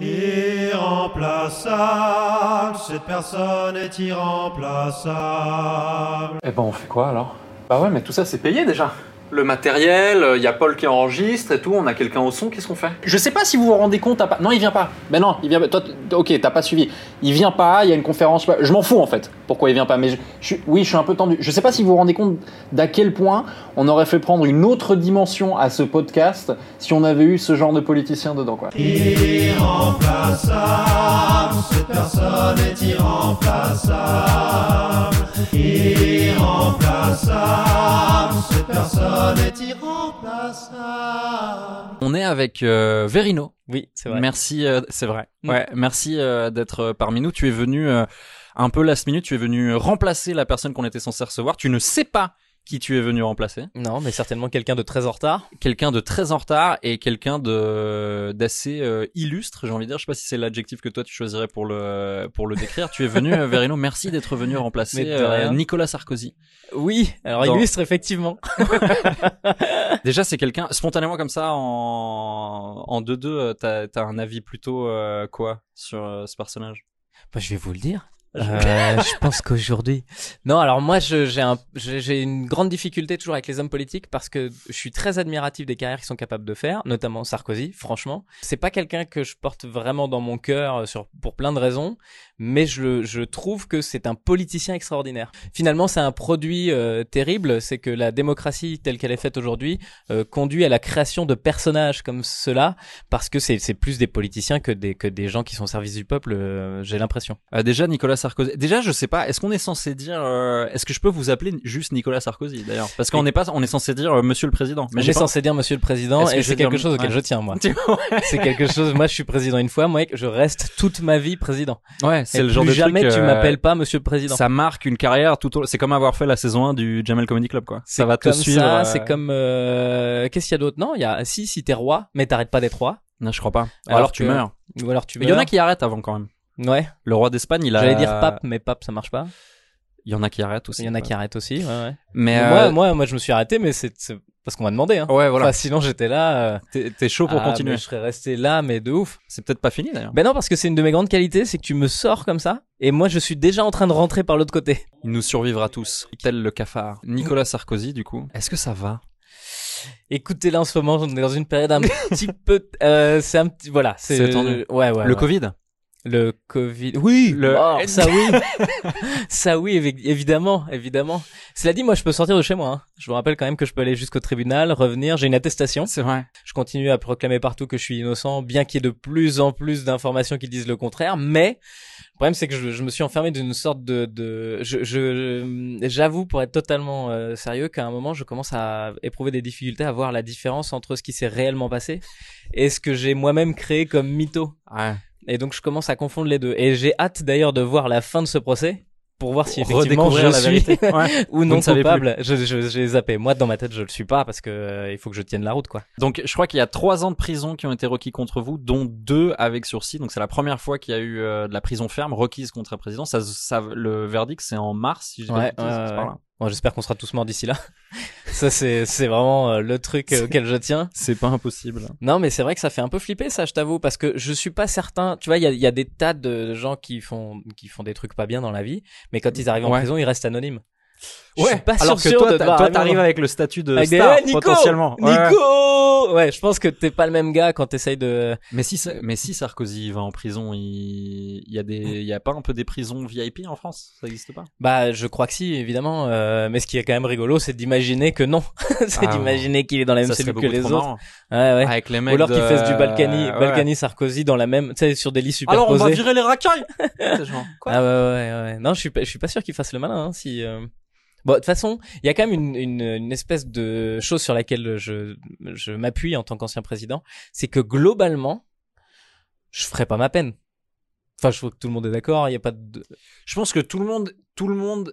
Irremplaçable, cette personne est irremplaçable. Eh ben on fait quoi alors? Bah ouais mais tout ça c'est payé déjà le matériel, il y a Paul qui enregistre et tout, on a quelqu'un au son, qu'est-ce qu'on fait? Je sais pas si vous vous rendez compte, pas... non il vient pas. Ben non, il vient toi, ok, t'as pas suivi. Il vient pas, il y a une conférence, je m'en fous en fait, pourquoi il vient pas, mais je, oui je suis un peu tendu. Je sais pas si vous vous rendez compte d'à quel point on aurait fait prendre une autre dimension à ce podcast si on avait eu ce genre de politicien dedans quoi. Irremplaçable, cette personne est irremplaçable. Irremplaçable, cette personne est irremplaçable. On est avec euh, Verino. Oui, c'est vrai. Merci, euh, c'est vrai. Mm. Ouais, merci euh, d'être parmi nous. Tu es venu un peu last minute, tu es venu remplacer la personne qu'on était censé recevoir. Tu ne sais pas qui tu es venu remplacer. Non, mais certainement quelqu'un de très en retard. Quelqu'un de très en retard et quelqu'un de d'assez euh, illustre, j'ai envie de dire. Je sais pas si c'est l'adjectif que toi tu choisirais pour le pour le décrire. tu es venu, euh, Verino. Merci d'être venu remplacer euh, Nicolas Sarkozy. Oui, alors illustre effectivement. Déjà, c'est quelqu'un spontanément comme ça en en deux deux. T'as as un avis plutôt quoi sur ce personnage? Bah, je vais vous le dire. Euh, je pense qu'aujourd'hui. Non, alors moi, j'ai un, j'ai une grande difficulté toujours avec les hommes politiques parce que je suis très admiratif des carrières qu'ils sont capables de faire, notamment Sarkozy. Franchement, c'est pas quelqu'un que je porte vraiment dans mon cœur euh, sur pour plein de raisons, mais je, je trouve que c'est un politicien extraordinaire. Finalement, c'est un produit euh, terrible, c'est que la démocratie telle qu'elle est faite aujourd'hui euh, conduit à la création de personnages comme cela parce que c'est plus des politiciens que des que des gens qui sont au service du peuple. j'ai l'impression. déjà, Nicolas Sarkozy. Déjà, je sais pas. Est-ce qu'on est censé dire euh, Est-ce que je peux vous appeler juste Nicolas Sarkozy d'ailleurs? Parce qu'on n'est pas. On est censé dire euh, Monsieur le Président. Mais j'ai censé dire Monsieur le Président et c'est quelque chose auquel je tiens moi. c'est quelque chose. Moi, je suis président une fois. Moi, je reste toute ma vie président. Ouais, c'est le genre de jamais tu euh, m'appelles pas Monsieur le Président. Ça marque une carrière tout. Au... C'est comme avoir fait la saison 1 du Jamel Comedy Club quoi. Ça va te suivre. C'est comme. Qu'est-ce qu'il y a d'autre? Non, il y a. Si, si t'es roi, mais t'arrêtes pas d'être roi. Non, je crois pas. alors, tu meurs. Ou alors tu meurs. Il y en a qui arrêtent avant quand même. Ouais. Le roi d'Espagne, il a. J'allais dire pape, mais pape, ça marche pas. Il y en a qui arrêtent aussi. Il y en a qui arrêtent aussi, ouais, ouais. Mais moi, euh, moi, moi, je me suis arrêté, mais c'est parce qu'on m'a demandé. Hein. Ouais, voilà. sinon, j'étais là. Euh... T'es chaud pour ah, continuer. je serais resté là, mais de ouf. C'est peut-être pas fini d'ailleurs. Ben non, parce que c'est une de mes grandes qualités, c'est que tu me sors comme ça, et moi, je suis déjà en train de rentrer par l'autre côté. Il nous survivra tous, tel le cafard. Nicolas Sarkozy, du coup. Est-ce que ça va? Écoutez, là en ce moment, on est dans une période un petit peu. Euh, c'est un petit. Voilà. C'est tendu. Ouais, ouais. Le Covid? Le Covid. Oui, le... Oh, ça oui. ça oui, évidemment, évidemment. Cela dit, moi, je peux sortir de chez moi. Hein. Je vous rappelle quand même que je peux aller jusqu'au tribunal, revenir. J'ai une attestation. C'est vrai. Je continue à proclamer partout que je suis innocent, bien qu'il y ait de plus en plus d'informations qui disent le contraire. Mais le problème, c'est que je, je, me suis enfermé d'une sorte de, de, je, je, j'avoue pour être totalement euh, sérieux qu'à un moment, je commence à éprouver des difficultés à voir la différence entre ce qui s'est réellement passé et ce que j'ai moi-même créé comme mytho. Ouais. Et donc je commence à confondre les deux. Et j'ai hâte d'ailleurs de voir la fin de ce procès pour voir si effectivement je la suis vérité. ou non coupable. Je, je, j'ai zappé. Moi, dans ma tête, je le suis pas parce que euh, il faut que je tienne la route, quoi. Donc, je crois qu'il y a trois ans de prison qui ont été requis contre vous, dont deux avec sursis. Donc, c'est la première fois qu'il y a eu euh, de la prison ferme requise contre un président. Ça, ça, le verdict, c'est en mars, si je ouais, Bon, j'espère qu'on sera tous morts d'ici là. ça, c'est, c'est vraiment euh, le truc euh, auquel je tiens. C'est pas impossible. Non, mais c'est vrai que ça fait un peu flipper, ça, je t'avoue, parce que je suis pas certain. Tu vois, il y a, y a, des tas de gens qui font, qui font des trucs pas bien dans la vie, mais quand ils arrivent en prison, ils restent anonymes. Ouais. pas alors que toi, toi, t'arrives avec le statut de star potentiellement. Nico, ouais. je pense que t'es pas le même gars quand t'essayes de. Mais si, mais si Sarkozy va en prison, il, il y a des, il y a pas un peu des prisons VIP en France, ça existe pas? Bah, je crois que si, évidemment. Euh, mais ce qui est quand même rigolo, c'est d'imaginer que non, c'est ah, d'imaginer qu'il est dans la même cellule que les autres. Ouais, ouais. Avec les mecs Ou alors qu'il fasse du Balkany, ouais. Balkany Sarkozy dans la même, tu sais, sur des lits superposés. Alors on va virer les racailles. Quoi? Ah ouais, ouais, ouais. Non, je suis pas, je suis pas sûr qu'il fasse le malin, hein, si. Euh... Bon, de toute façon, il y a quand même une, une, une, espèce de chose sur laquelle je, je m'appuie en tant qu'ancien président, c'est que globalement, je ferai pas ma peine. Enfin, je trouve que tout le monde est d'accord. Il y a pas de. Je pense que tout le monde, tout le monde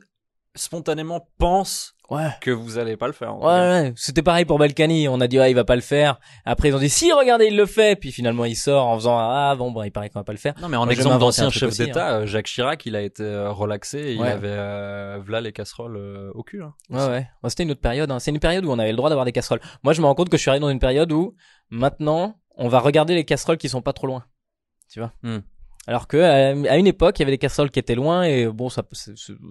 spontanément pense ouais. que vous allez pas le faire. Ouais, ouais. c'était pareil pour Balkany. On a dit ah il va pas le faire. Après ils ont dit si regardez il le fait. Puis finalement il sort en faisant ah bon bon il paraît qu'on va pas le faire. Non mais en exemple d'ancien chef d'État, hein. Jacques Chirac il a été euh, relaxé. Et Il avait euh, voilà les casseroles euh, au cul. Hein. Ouais ouais. ouais c'était une autre période. Hein. C'est une période où on avait le droit d'avoir des casseroles. Moi je me rends compte que je suis arrivé dans une période où maintenant on va regarder les casseroles qui sont pas trop loin. tu vois? Hmm. Alors que euh, à une époque, il y avait des casseroles qui étaétaient loin et bon, ça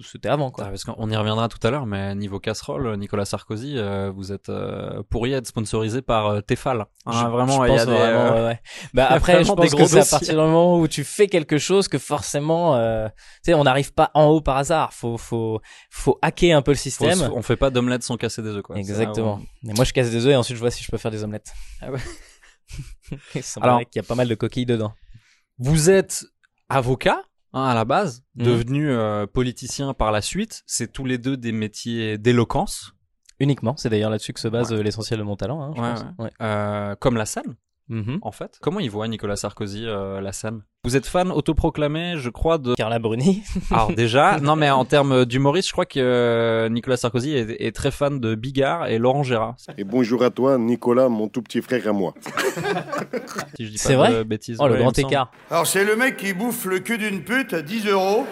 c'était avant quoi. Ah, parce qu'on y reviendra tout à l'heure, mais niveau casserole, Nicolas Sarkozy, euh, vous êtes euh, pourriez être sponsorisé par euh, Tefal. Hein, Je- vraiment, je il y a pense des, vraiment, ouais, ouais. Bah il après, je des pense que c'est à partir du moment où tu fais quelque chose que forcément, tu sais, on n'arrive pas en haut par hasard. Faut, faut, faut hacker un peu le faut système. se- on fait pas d'omelette sans casser des œufs, quoi. Exactement. Et moi, je casse des œufs et ensuite je vois si je peux faire des omelettes. Ah ouais. Il Alors- qu'il y a pas mal de coquilles dedans. Vous êtes avocat hein, à la base, Mhm. devenu euh, politicien par la suite. C'est tous les deux des métiers d'éloquence, Uniquement. C'est d'ailleurs là-dessus que se base Ouais. euh, l'essentiel de mon talent. Hein, je Ouais, pense. Ouais. euh, comme la scène. Mhm. En fait, comment il voit Nicolas Sarkozy euh, la scène Vous êtes fan autoproclamé, je crois, de Carla Bruni. Alors déjà, non mais en termes d'humoriste, je crois que euh, Nicolas Sarkozy est, est très fan de Bigard et Laurent Gérard. Et bonjour à toi, Nicolas, mon tout petit frère à moi. Si C'est vrai? bêtises. Oh, le Ouais, grand écart. Alors c'est le mec qui bouffe le cul d'une pute à 10 euros.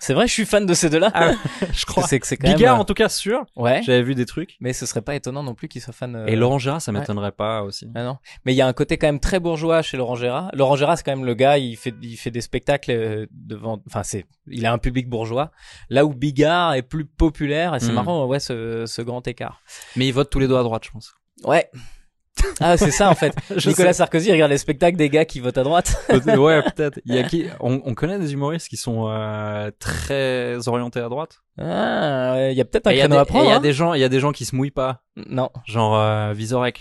C'est vrai, je suis fan de ces deux-là. Ah, je crois. C'est que c'est quand même. Bigard euh, en tout cas sûr. Ouais. J'avais vu des trucs. Mais ce serait pas étonnant non plus qu'il soit fan. euh, Et Laurent Gérard, ça ouais. m'étonnerait pas aussi. Ah non. Mais il y a un côté quand même très bourgeois chez Laurent Gérard. Laurent Gérard, c'est quand même le gars, il fait, il fait des spectacles euh, devant, enfin c'est, il a un public bourgeois. Là où Bigard est plus populaire et c'est Mm. marrant, ouais, ce, ce grand écart. Mais ils votent tous les deux à droite, je pense. Ouais. Ah, c'est ça en fait. Nicolas sais. Sarkozy regarde les spectacles des gars qui votent à droite. Ouais, peut-être. Il y a qui on, on connaît des humoristes qui sont euh, très orientés à droite? Ah, il y a peut-être un Et il y a créneau des- à prendre. il y a hein. des gens, il y a des gens qui se mouillent pas, Non. genre euh, Vizorek.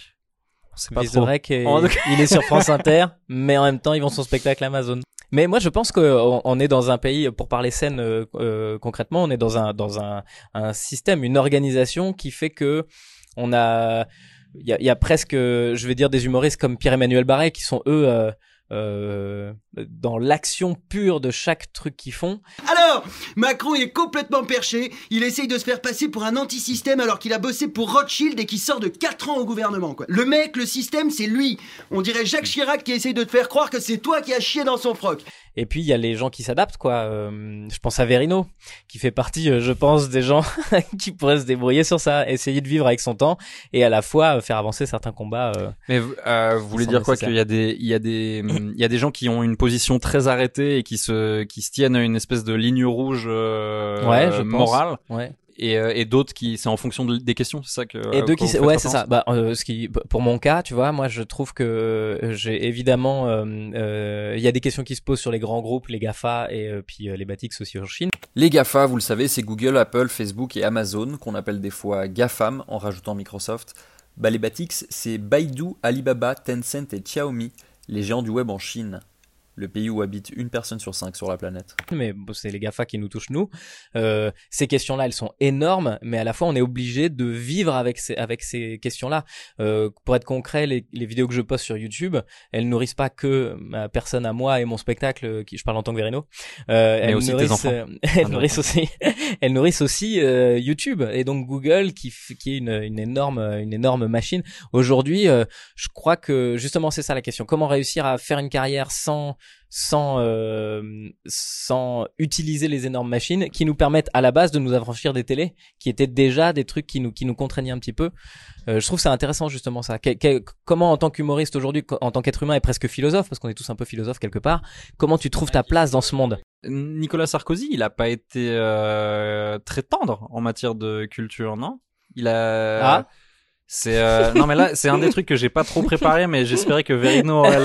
Sait pas trop. Vizorek, et- En tout cas- il est sur France Inter, mais en même temps, ils vont son spectacle Amazon. Mais moi, je pense qu'on on est dans un pays, pour parler scène euh, euh, concrètement, on est dans un dans un, un système, une organisation qui fait que on a, il y a, presque, je vais dire, des humoristes comme Pierre-Emmanuel Barret qui sont eux. euh, euh, dans l'action pure de chaque truc qu'ils font. Alors, Macron est complètement perché, il essaye de se faire passer pour un anti-système alors qu'il a bossé pour Rothschild et qui sort de 4 ans au gouvernement, quoi. Le mec, le système, c'est lui. On dirait Jacques Chirac qui essaye de te faire croire que c'est toi qui as chié dans son froc. Et puis il y a les gens qui s'adaptent, quoi. Euh, je pense à Verino, qui fait partie, euh, je pense, des gens qui pourraient se débrouiller sur ça, essayer de vivre avec son temps et à la fois euh, faire avancer certains combats. euh. Mais euh, vous voulez dire quoi qu'il y a des il y a des hum, il y a des gens qui ont une position très arrêtée et qui se qui se tiennent à une espèce de ligne rouge euh, Ouais, je pense. morale Ouais. et euh, et d'autres qui c'est en fonction de- des questions, c'est ça que Et euh, deux que qui, ouais, c'est ça. Bah, euh, ce qui, pour mon cas, tu vois, moi, je trouve que euh, j'ai évidemment, euh, euh, il y a des questions qui se posent sur les grands groupes, les Gafa et euh, puis euh, les Batix aussi en Chine. Les GAFA, vous le savez, c'est Google, Apple, Facebook et Amazon, qu'on appelle des fois GAFAM en rajoutant Microsoft. Bah, les Batix, c'est Baidu, Alibaba, Tencent et Xiaomi, les géants du web en Chine, le pays où habite une personne sur cinq sur la planète. mais bon, c'est les GAFA qui nous touchent nous. Euh, ces questions-là, elles sont énormes, mais à la fois, on est obligé de vivre avec ces, avec ces questions-là. Euh, pour être concret, les, les vidéos que je poste sur YouTube, elles nourrissent pas que ma personne à moi et mon spectacle, euh, qui je parle en tant que Verino. Euh, elles aussi tes nourrissent, enfants. euh, elles Ah, nourrissent aussi, elles nourrissent aussi euh, YouTube et donc Google qui, qui est une, une énorme, une énorme machine. Aujourd'hui, euh, je crois que justement c'est ça la question. Comment réussir à faire une carrière sans sans euh, sans utiliser les énormes machines qui nous permettent à la base de nous affranchir des télés qui étaient déjà des trucs qui nous qui nous contraignaient un petit peu Euh, je trouve ça intéressant justement ça Que- que- comment en tant qu'humoriste aujourd'hui en tant qu'être humain et presque philosophe parce qu'on est tous un peu philosophes quelque part comment tu trouves ta place dans ce monde? Nicolas Sarkozy, il a pas été euh, très tendre en matière de culture, non? Il a. Ah. C'est euh, non mais là c'est un des trucs que j'ai pas trop préparé mais j'espérais que Verino aurait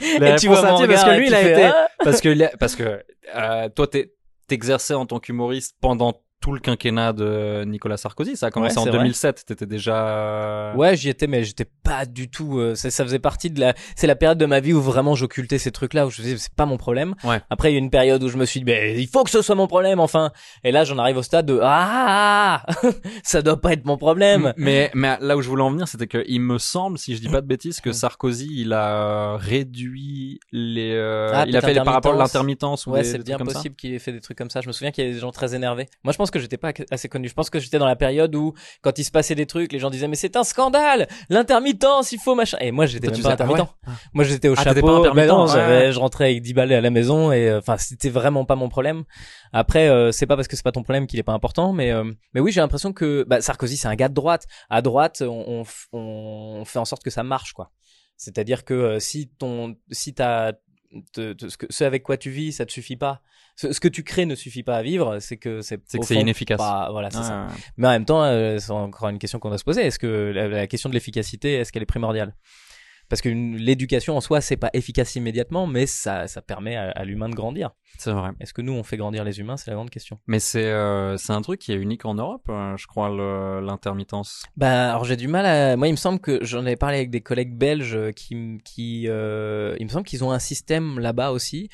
les, les Et tu vois réponses à parce que lui il a été Ah parce que parce que euh, toi t'es- t'exerçais en tant qu'humoriste pendant tout le quinquennat de Nicolas Sarkozy ça a commencé Ouais, en c'est vrai. 2007 t'étais déjà Ouais, j'y étais, mais j'étais pas du tout. euh, ça, ça faisait partie de la. C'est la période de ma vie où vraiment j'occultais ces trucs-là, où je disais c'est pas mon problème. Ouais. Après, il y a une période où je me suis dit, mais il faut que ce soit mon problème, enfin. Et là, j'en arrive au stade de ah, ça doit pas être mon problème. mais mais là où je voulais en venir c'était que il me semble si je dis pas de bêtises que Sarkozy il a euh, réduit les euh, Ah, il a fait par rapport à intermittence. l'intermittence ou Ouais, c'est bien possible qu'il ait fait des trucs comme ça. Je me souviens qu'il y avait des gens très énervés. Moi, je pense que j'étais pas assez connu. Je pense que j'étais dans la période où, quand il se passait des trucs, les gens disaient mais c'est un scandale, l'intermittence, il faut machin. Et moi, j'étais Toi, même pas intermittent. Moi, j'étais au Ah, t'étais pas chapeau. intermittent, non, ouais. j'avais- je rentrais avec 10 balais à la maison et euh, enfin, c'était vraiment pas mon problème. Après, euh, c'est pas parce que c'est pas ton problème qu'il est pas important, mais euh, mais oui, j'ai l'impression que bah, Sarkozy, c'est un gars de droite. À droite, on, on, f- on fait en sorte que ça marche, quoi. C'est-à-dire que euh, si ton, si t'as te- te- ce, que- ce avec quoi tu vis, ça te suffit pas. Ce, ce que tu crées ne suffit pas à vivre, c'est que c'est C'est inefficace. pas- voilà, c'est ça. ouais. Mais en même temps, euh, c'est encore une question qu'on doit se poser. Est-ce que la, la question de l'efficacité, est-ce qu'elle est primordiale? Parce que l'éducation en soi, c'est pas efficace immédiatement, mais ça, ça permet à, à l'humain de grandir. C'est vrai. Est-ce que nous, on fait grandir les humains? C'est la grande question. Mais c'est euh, c'est un truc qui est unique en Europe, euh, je crois, l'intermittence. Bah, alors j'ai du mal à. Moi, il me semble que j'en avais parlé avec des collègues belges euh, qui, qui, euh, il me semble qu'ils ont un système là-bas aussi.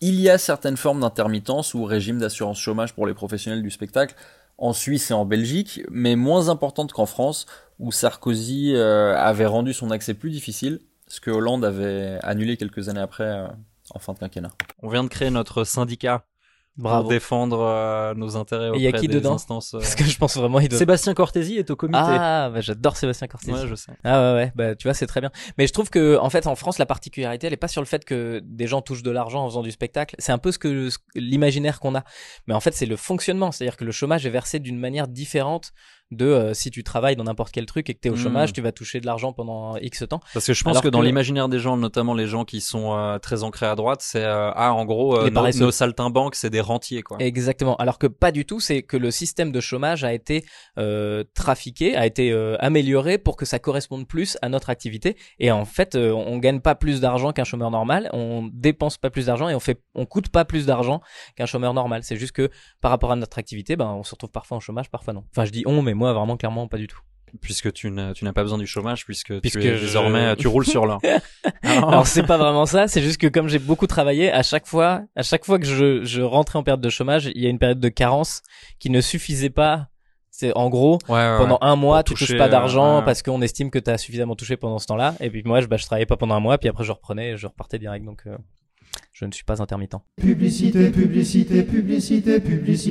Il y a certaines formes d'intermittence ou régime d'assurance chômage pour les professionnels du spectacle en Suisse et en Belgique, mais moins importantes qu'en France, où Sarkozy euh, avait rendu son accès plus difficile, ce que Hollande avait annulé quelques années après, euh, en fin de quinquennat. On vient de créer notre syndicat Bravo. pour défendre euh, nos intérêts Et auprès il y a qui des dedans instances. euh. Parce que je pense vraiment il doit. Sébastien Cortési est au comité. Ah, bah, j'adore Sébastien Cortés. ouais, je sais. Ah ouais, ouais, bah tu vois, c'est très bien. Mais je trouve que en fait, en France, la particularité, elle est pas sur le fait que des gens touchent de l'argent en faisant du spectacle. C'est un peu ce que l'imaginaire qu'on a. Mais en fait, c'est le fonctionnement, c'est-à-dire que le chômage est versé d'une manière différente de euh, si tu travailles dans n'importe quel truc et que tu es au Mm. chômage, tu vas toucher de l'argent pendant X temps. Parce que je pense Alors que dans l'imaginaire des gens, notamment les gens qui sont euh, très ancrés à droite, c'est euh, ah en gros euh, Les nos, nos saltimbanques c'est des rentiers quoi. Exactement. Alors que pas du tout, c'est que le système de chômage a été trafiqué, a été amélioré pour que ça corresponde plus à notre activité. Et en fait, euh, on gagne pas plus d'argent qu'un chômeur normal, on dépense pas plus d'argent et on fait, on coûte pas plus d'argent qu'un chômeur normal. C'est juste que par rapport à notre activité, ben on se retrouve parfois en chômage, parfois non. Enfin, je dis on, mais moi vraiment clairement pas du tout. Puisque tu n'as tu n'as pas besoin du chômage puisque, Puisque tu es je- désormais tu roules sur l'or. Alors c'est pas vraiment ça, c'est juste que comme j'ai beaucoup travaillé, à chaque fois, à chaque fois que je, je rentrais en période de chômage, il y a une période de carence qui ne suffisait pas. C'est en gros, Ouais, ouais, pendant un mois, tu touches toucher, pas euh, d'argent ouais. parce qu'on estime que tu as suffisamment touché pendant ce temps-là. Et puis moi, je, bah, je travaillais pas pendant un mois, puis après je reprenais, et je repartais direct. Donc euh, je ne suis pas intermittent. Publicité, publicité, publicité, publicité.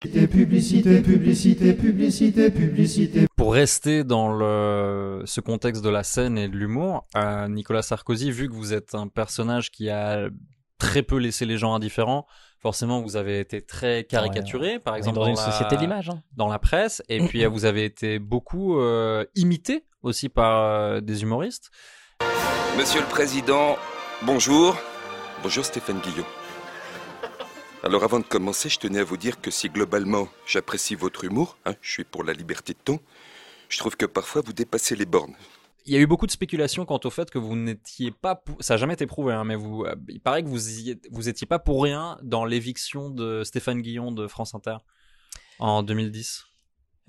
Publicité, publicité, publicité, publicité. Pour rester dans le ce contexte de la scène et de l'humour, euh, Nicolas Sarkozy, vu que vous êtes un personnage qui a très peu laissé les gens indifférents, forcément vous avez été très caricaturé, par exemple dans une la- société de l'image. hein. dans la presse, et puis euh, vous avez été beaucoup euh, imité aussi par euh, des humoristes. Monsieur le Président, bonjour. Bonjour Stéphane Guillot. Alors avant de commencer, je tenais à vous dire que si globalement j'apprécie votre humour, hein, je suis pour la liberté de ton, je trouve que parfois vous dépassez les bornes. Il y a eu beaucoup de spéculations quant au fait que vous n'étiez pas, pour- ça n'a jamais été prouvé, hein, mais vous, euh, il paraît que vous y vous étiez pas pour rien dans l'éviction de Stéphane Guillon de France Inter en 2010.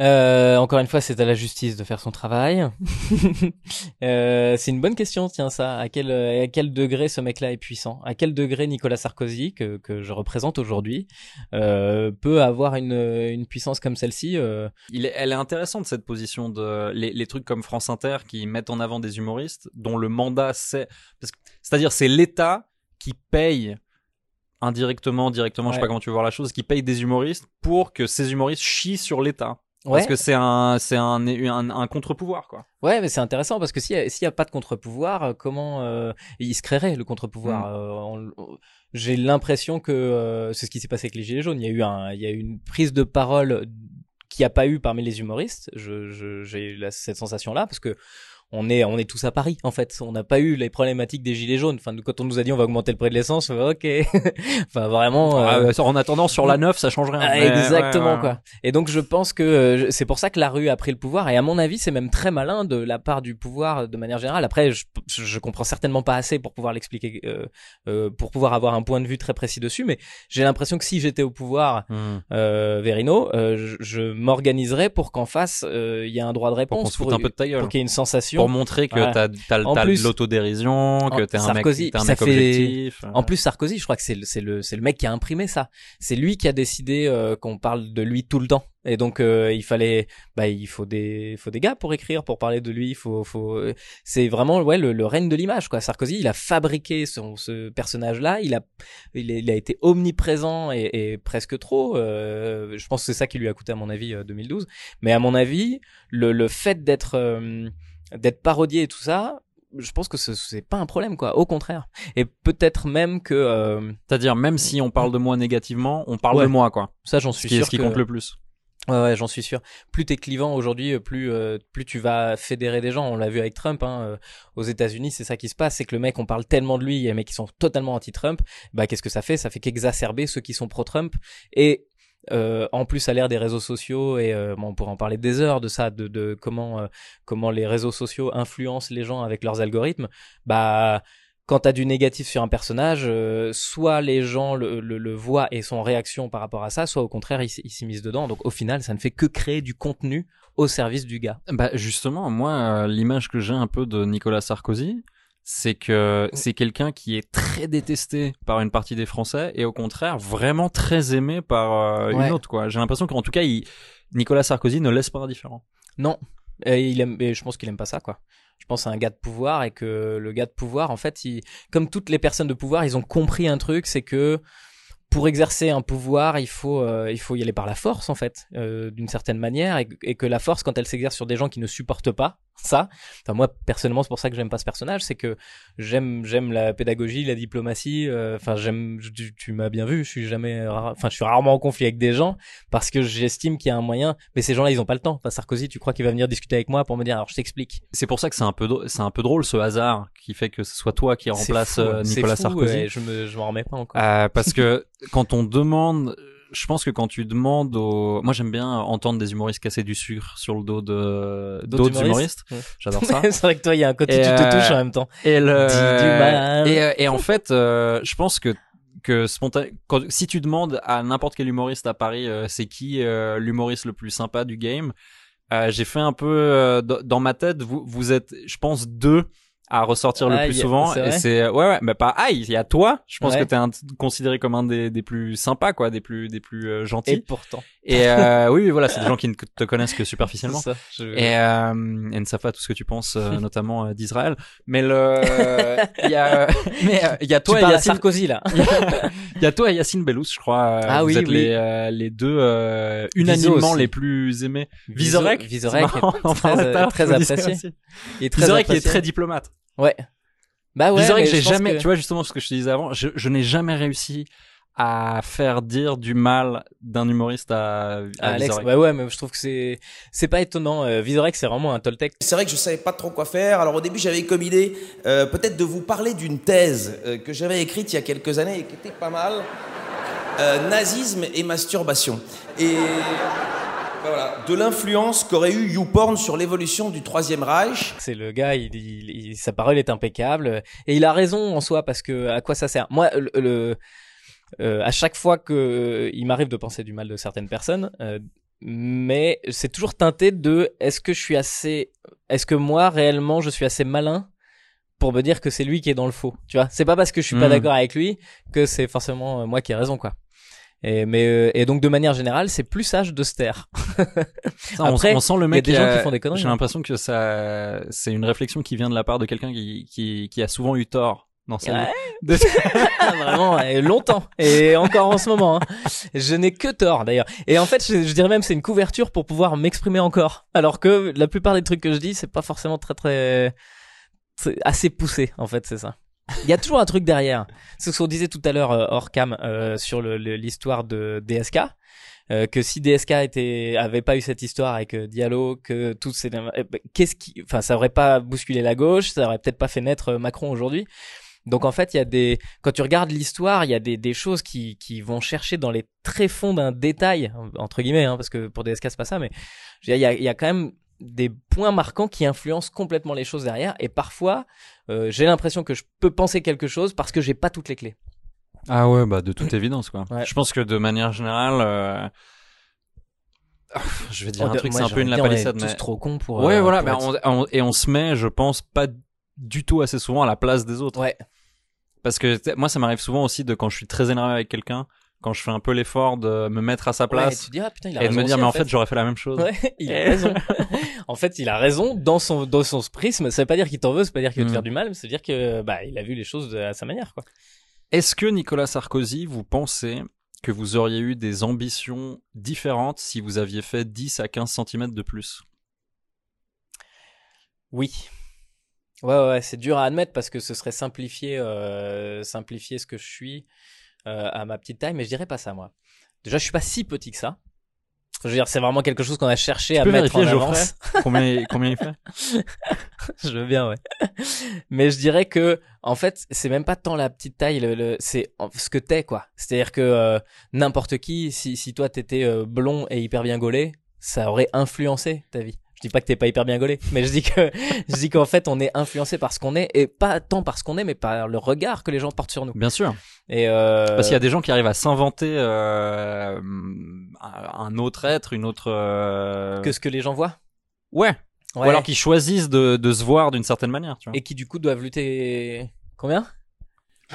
Euh, encore une fois, c'est à la justice de faire son travail. Euh, c'est une bonne question, tiens ça. À quel, à quel degré ce mec-là est puissant? À quel degré Nicolas Sarkozy, que, que je représente aujourd'hui, euh, peut avoir une, une puissance comme celle-ci euh, Il est- elle est intéressante cette position de les, les trucs comme France Inter qui mettent en avant des humoristes dont le mandat c'est c'est-à-dire c'est l'État qui paye indirectement, directement, je sais pas comment tu veux voir la chose, qui paye des humoristes pour que ces humoristes chient sur l'État. Ouais. Parce que c'est un c'est un, un, un contre-pouvoir quoi. Ouais, mais c'est intéressant parce que s'il y a, s'il y a pas de contre-pouvoir, euh, comment euh, il se créerait le contre-pouvoir Mm. Euh, J'ai l'impression que euh, c'est ce qui s'est passé avec les Gilets jaunes. Il y a eu un, il y a eu une prise de parole qui a pas eu parmi les humoristes. Je, j'ai cette sensation-là parce que on est, on est tous à Paris en fait. On n'a pas eu les problématiques des Gilets jaunes. Enfin, quand on nous a dit on va augmenter le prix de l'essence, ok. enfin, vraiment. euh, Ah, en attendant sur la 9 ça change rien. ah, exactement ouais, ouais. quoi. Et donc je pense que euh, c'est pour ça que la rue a pris le pouvoir et à mon avis c'est même très malin de la part du pouvoir de manière générale. Après je, je comprends certainement pas assez pour pouvoir l'expliquer, euh, euh, pour pouvoir avoir un point de vue très précis dessus, mais j'ai l'impression que si j'étais au pouvoir, Hmm. euh, Verino, euh, je, je m'organiserais pour qu'en face euh, il y ait un droit de Pour réponse, se foute un peu de ta gueule. pour qu'il y ait une sensation. Pour montrer que Voilà. t'as de l'autodérision, que t'es un mec, t'es un mec fait- objectif. En plus, Sarkozy, je crois que c'est le, c'est le, c'est le mec qui a imprimé ça. C'est lui qui a décidé euh, qu'on parle de lui tout le temps. Et donc euh, il fallait, bah il faut des, faut des gars pour écrire, pour parler de lui. Il faut, faut, c'est vraiment ouais le, le règne de l'image quoi. Sarkozy, il a fabriqué son ce personnage-là. Il a, il, a- il a été omniprésent et, et presque trop. Euh, je pense que c'est ça qui lui a coûté à mon avis euh, 2012. Mais à mon avis, le, le fait d'être, euh, d'être parodié et tout ça. Je pense que ce- c'est pas un problème quoi, au contraire. Et peut-être même que euh, C'est-à-dire, même si on parle de moi négativement, on parle Ouais. de moi, quoi. ça j'en Ce suis qui, est- sûr ce qui que- compte le plus. Ouais, ouais, j'en suis sûr. Plus t'es clivant aujourd'hui, euh, plus euh, plus tu vas fédérer des gens. On l'a vu avec Trump. Hein, euh, aux États-Unis, c'est ça qui se passe, c'est que le mec, on parle tellement de lui, il y a des mecs qui sont totalement anti-Trump. Bah, qu'est-ce que ça fait? Ça fait qu'exacerber ceux qui sont pro-Trump. Et euh, en plus, à l'ère des réseaux sociaux, et euh, bon, on pourrait en parler des heures de ça, de, de comment euh, comment les réseaux sociaux influencent les gens avec leurs algorithmes. Bah quand t'as du négatif sur un personnage, soit les gens le, le, voient et sont en réaction par rapport à ça, soit au contraire ils s'immiscent dedans. Donc au final, ça ne fait que créer du contenu au service du gars. Bah justement, moi, l'image que j'ai un peu de Nicolas Sarkozy, c'est que c'est quelqu'un qui est très détesté par une partie des Français et au contraire vraiment très aimé par euh, Ouais. une autre. quoi. J'ai l'impression qu'en tout cas, il... Nicolas Sarkozy ne laisse pas indifférent. Non, et il aime, et je pense qu'il aime pas ça quoi. Je pense à un gars de pouvoir et que le gars de pouvoir, en fait, il, comme toutes les personnes de pouvoir, ils ont compris un truc, c'est que pour exercer un pouvoir, il faut, euh, il faut y aller par la force, en fait, euh, d'une certaine manière, et, et que la force, quand elle s'exerce sur des gens qui ne supportent pas ça, enfin moi personnellement, c'est pour ça que j'aime pas ce personnage, c'est que j'aime, j'aime la pédagogie, la diplomatie, euh, enfin j'aime, tu, tu m'as bien vu, je suis jamais, rare- enfin je suis rarement en conflit avec des gens parce que j'estime qu'il y a un moyen, mais ces gens-là ils ont pas le temps. Enfin Sarkozy, tu crois qu'il va venir discuter avec moi pour me dire, alors je t'explique. C'est pour ça que c'est un peu c'est un peu drôle ce hasard qui fait que ce soit toi qui remplace fou, euh, Nicolas fou, Sarkozy. ouais, je me, je m'en remets pas encore. Euh, parce que quand on demande, je pense que quand tu demandes aux, moi j'aime bien entendre des humoristes casser du sucre sur le dos de d'autres humoristes. Ouais. J'adore ça. c'est vrai que toi, il y a un côté, Et, tu te euh, touches en même temps. Et le Dis du mal. et, euh, et en fait, euh, je pense que que spontané, quand, si tu demandes à n'importe quel humoriste à Paris, euh, c'est qui euh, l'humoriste le plus sympa du game, euh, j'ai fait un peu dans dans ma tête. Vous vous êtes, je pense, deux à ressortir le plus a- souvent et c'est ouais ouais mais pas aïe il y a toi je pense Ouais. que t'es un, considéré comme un des, des plus sympas quoi des plus des plus euh, gentils Et pourtant. et euh, oui, voilà, c'est des gens qui ne te connaissent que superficiellement. Ça, je- Et, euh, et ne savent pas tout ce que tu penses, euh, notamment euh, d'Israël. Mais le, il y a, mais il y a toi tu et Yacine. Sarkozy là. Il y a- toi et Yacine Bellous, je crois. Ah vous oui, êtes oui. les, les deux euh, unanimement les plus aimés. Est en parlait très, très apprécié. Il est très diplomate. Ouais. Bah ouais. Visorek, mais j'ai jamais, que- tu vois justement ce que je te disais avant, je, je n'ai jamais réussi à faire dire du mal d'un humoriste à, à Alex, Vizorek. bah ouais, mais je trouve que c'est c'est pas étonnant. Euh, Vizorek, c'est vraiment un Toltec. C'est vrai que je savais pas trop quoi faire. Alors au début, j'avais comme idée euh, peut-être de vous parler d'une thèse euh, que j'avais écrite il y a quelques années et qui était pas mal. Euh, nazisme et masturbation. Et voilà, de l'influence qu'aurait eu YouPorn sur l'évolution du Troisième Reich. C'est le gars, il, il- il- sa parole est impeccable et il a raison en soi parce que à quoi ça sert? Moi, le, le- euh, à chaque fois que euh, il m'arrive de penser du mal de certaines personnes, euh, mais c'est toujours teinté de est-ce que je suis assez, est-ce que moi réellement je suis assez malin pour me dire que c'est lui qui est dans le faux? Tu vois, c'est pas parce que je suis pas Mm. d'accord avec lui que c'est forcément euh, moi qui ai raison quoi. Et, mais euh, et donc de manière générale, c'est plus sage de se taire. Ça, on- Après, on, sent le il y a mec des gens qui font des conneries, J'ai hein. l'impression que ça, c'est une réflexion qui vient de la part de quelqu'un qui, qui, qui a souvent eu tort dans sa Ouais. vie. De- Vraiment, et longtemps. Et encore en ce moment. hein. Je n'ai que tort d'ailleurs. Et en fait, je, je dirais même c'est une couverture pour pouvoir m'exprimer encore. Alors que la plupart des trucs que je dis, c'est pas forcément très, très- assez poussé. En fait, c'est ça. Il y a toujours un truc derrière. C'est ce qu'on disait tout à l'heure euh, hors cam euh, sur l'histoire de DSK. euh, que si DSK avait pas eu cette histoire avec euh, Diallo, que toutes ces eh ben, qu'est-ce qui, enfin, ça aurait pas bousculé la gauche, ça aurait peut-être pas fait naître Macron aujourd'hui. Donc en fait, il y a des quand tu regardes l'histoire, il y a des, choses qui, vont chercher dans les tréfonds d'un détail entre guillemets, hein, parce que pour DSK c'est pas ça, mais il y a quand même des points marquants qui influencent complètement les choses derrière. Et parfois, euh, j'ai l'impression que je peux penser quelque chose parce que j'ai pas toutes les clés. Ah ouais, bah de toute évidence quoi. Ouais. Je pense que de manière générale, euh, je vais dire Oh, un truc, c'est un peu une envie de dire, on est lapalissade, tous mais trop cons pour, Ouais, euh, voilà, pour bah, être- on, on- et on se met, je pense, pas du tout assez souvent à la place des autres. Ouais. Parce que moi, ça m'arrive souvent aussi de quand je suis très énervé avec quelqu'un, quand je fais un peu l'effort de me mettre à sa Ouais, place tu dis, ah, putain, il a et de me dire aussi, mais en fait, fait. j'aurais fait la même chose. Ouais, il a Et- raison. en fait, il a raison dans son dans son prisme. Ça veut pas dire qu'il t'en veut, ça veut pas dire qu'il veut te Mm. faire du mal, mais ça veut dire que bah il a vu les choses de- à sa manière quoi. Est-ce que Nicolas Sarkozy, vous pensez que vous auriez eu des ambitions différentes si vous aviez fait 10 à 15 cm de plus? Oui. Ouais, ouais, c'est dur à admettre parce que ce serait simplifier, euh, simplifier ce que je suis euh, à ma petite taille, mais je dirais pas ça, moi. Déjà, je suis pas si petit que ça. Je veux dire, c'est vraiment quelque chose qu'on a cherché Tu à peux mettre en avance. Combien, combien il fait? Je veux bien, ouais. Mais je dirais que, en fait, c'est même pas tant la petite taille, le, le- c'est ce que t'es, quoi. C'est-à-dire que euh, n'importe qui, si, si toi t'étais euh, blond et hyper bien gaulé, ça aurait influencé ta vie. Je dis pas que t'es pas hyper bien gaulé, mais je dis que, je dis qu'en fait, on est influencé par ce qu'on est, et pas tant par ce qu'on est, mais par le regard que les gens portent sur nous. Bien sûr. Et euh... Parce qu'il y a des gens qui arrivent à s'inventer euh, un autre être, une autre. euh, que ce que les gens voient. Ouais. Ouais. Ou alors qui choisissent de, de se voir d'une certaine manière. Tu vois. Et qui du coup doivent lutter. Combien?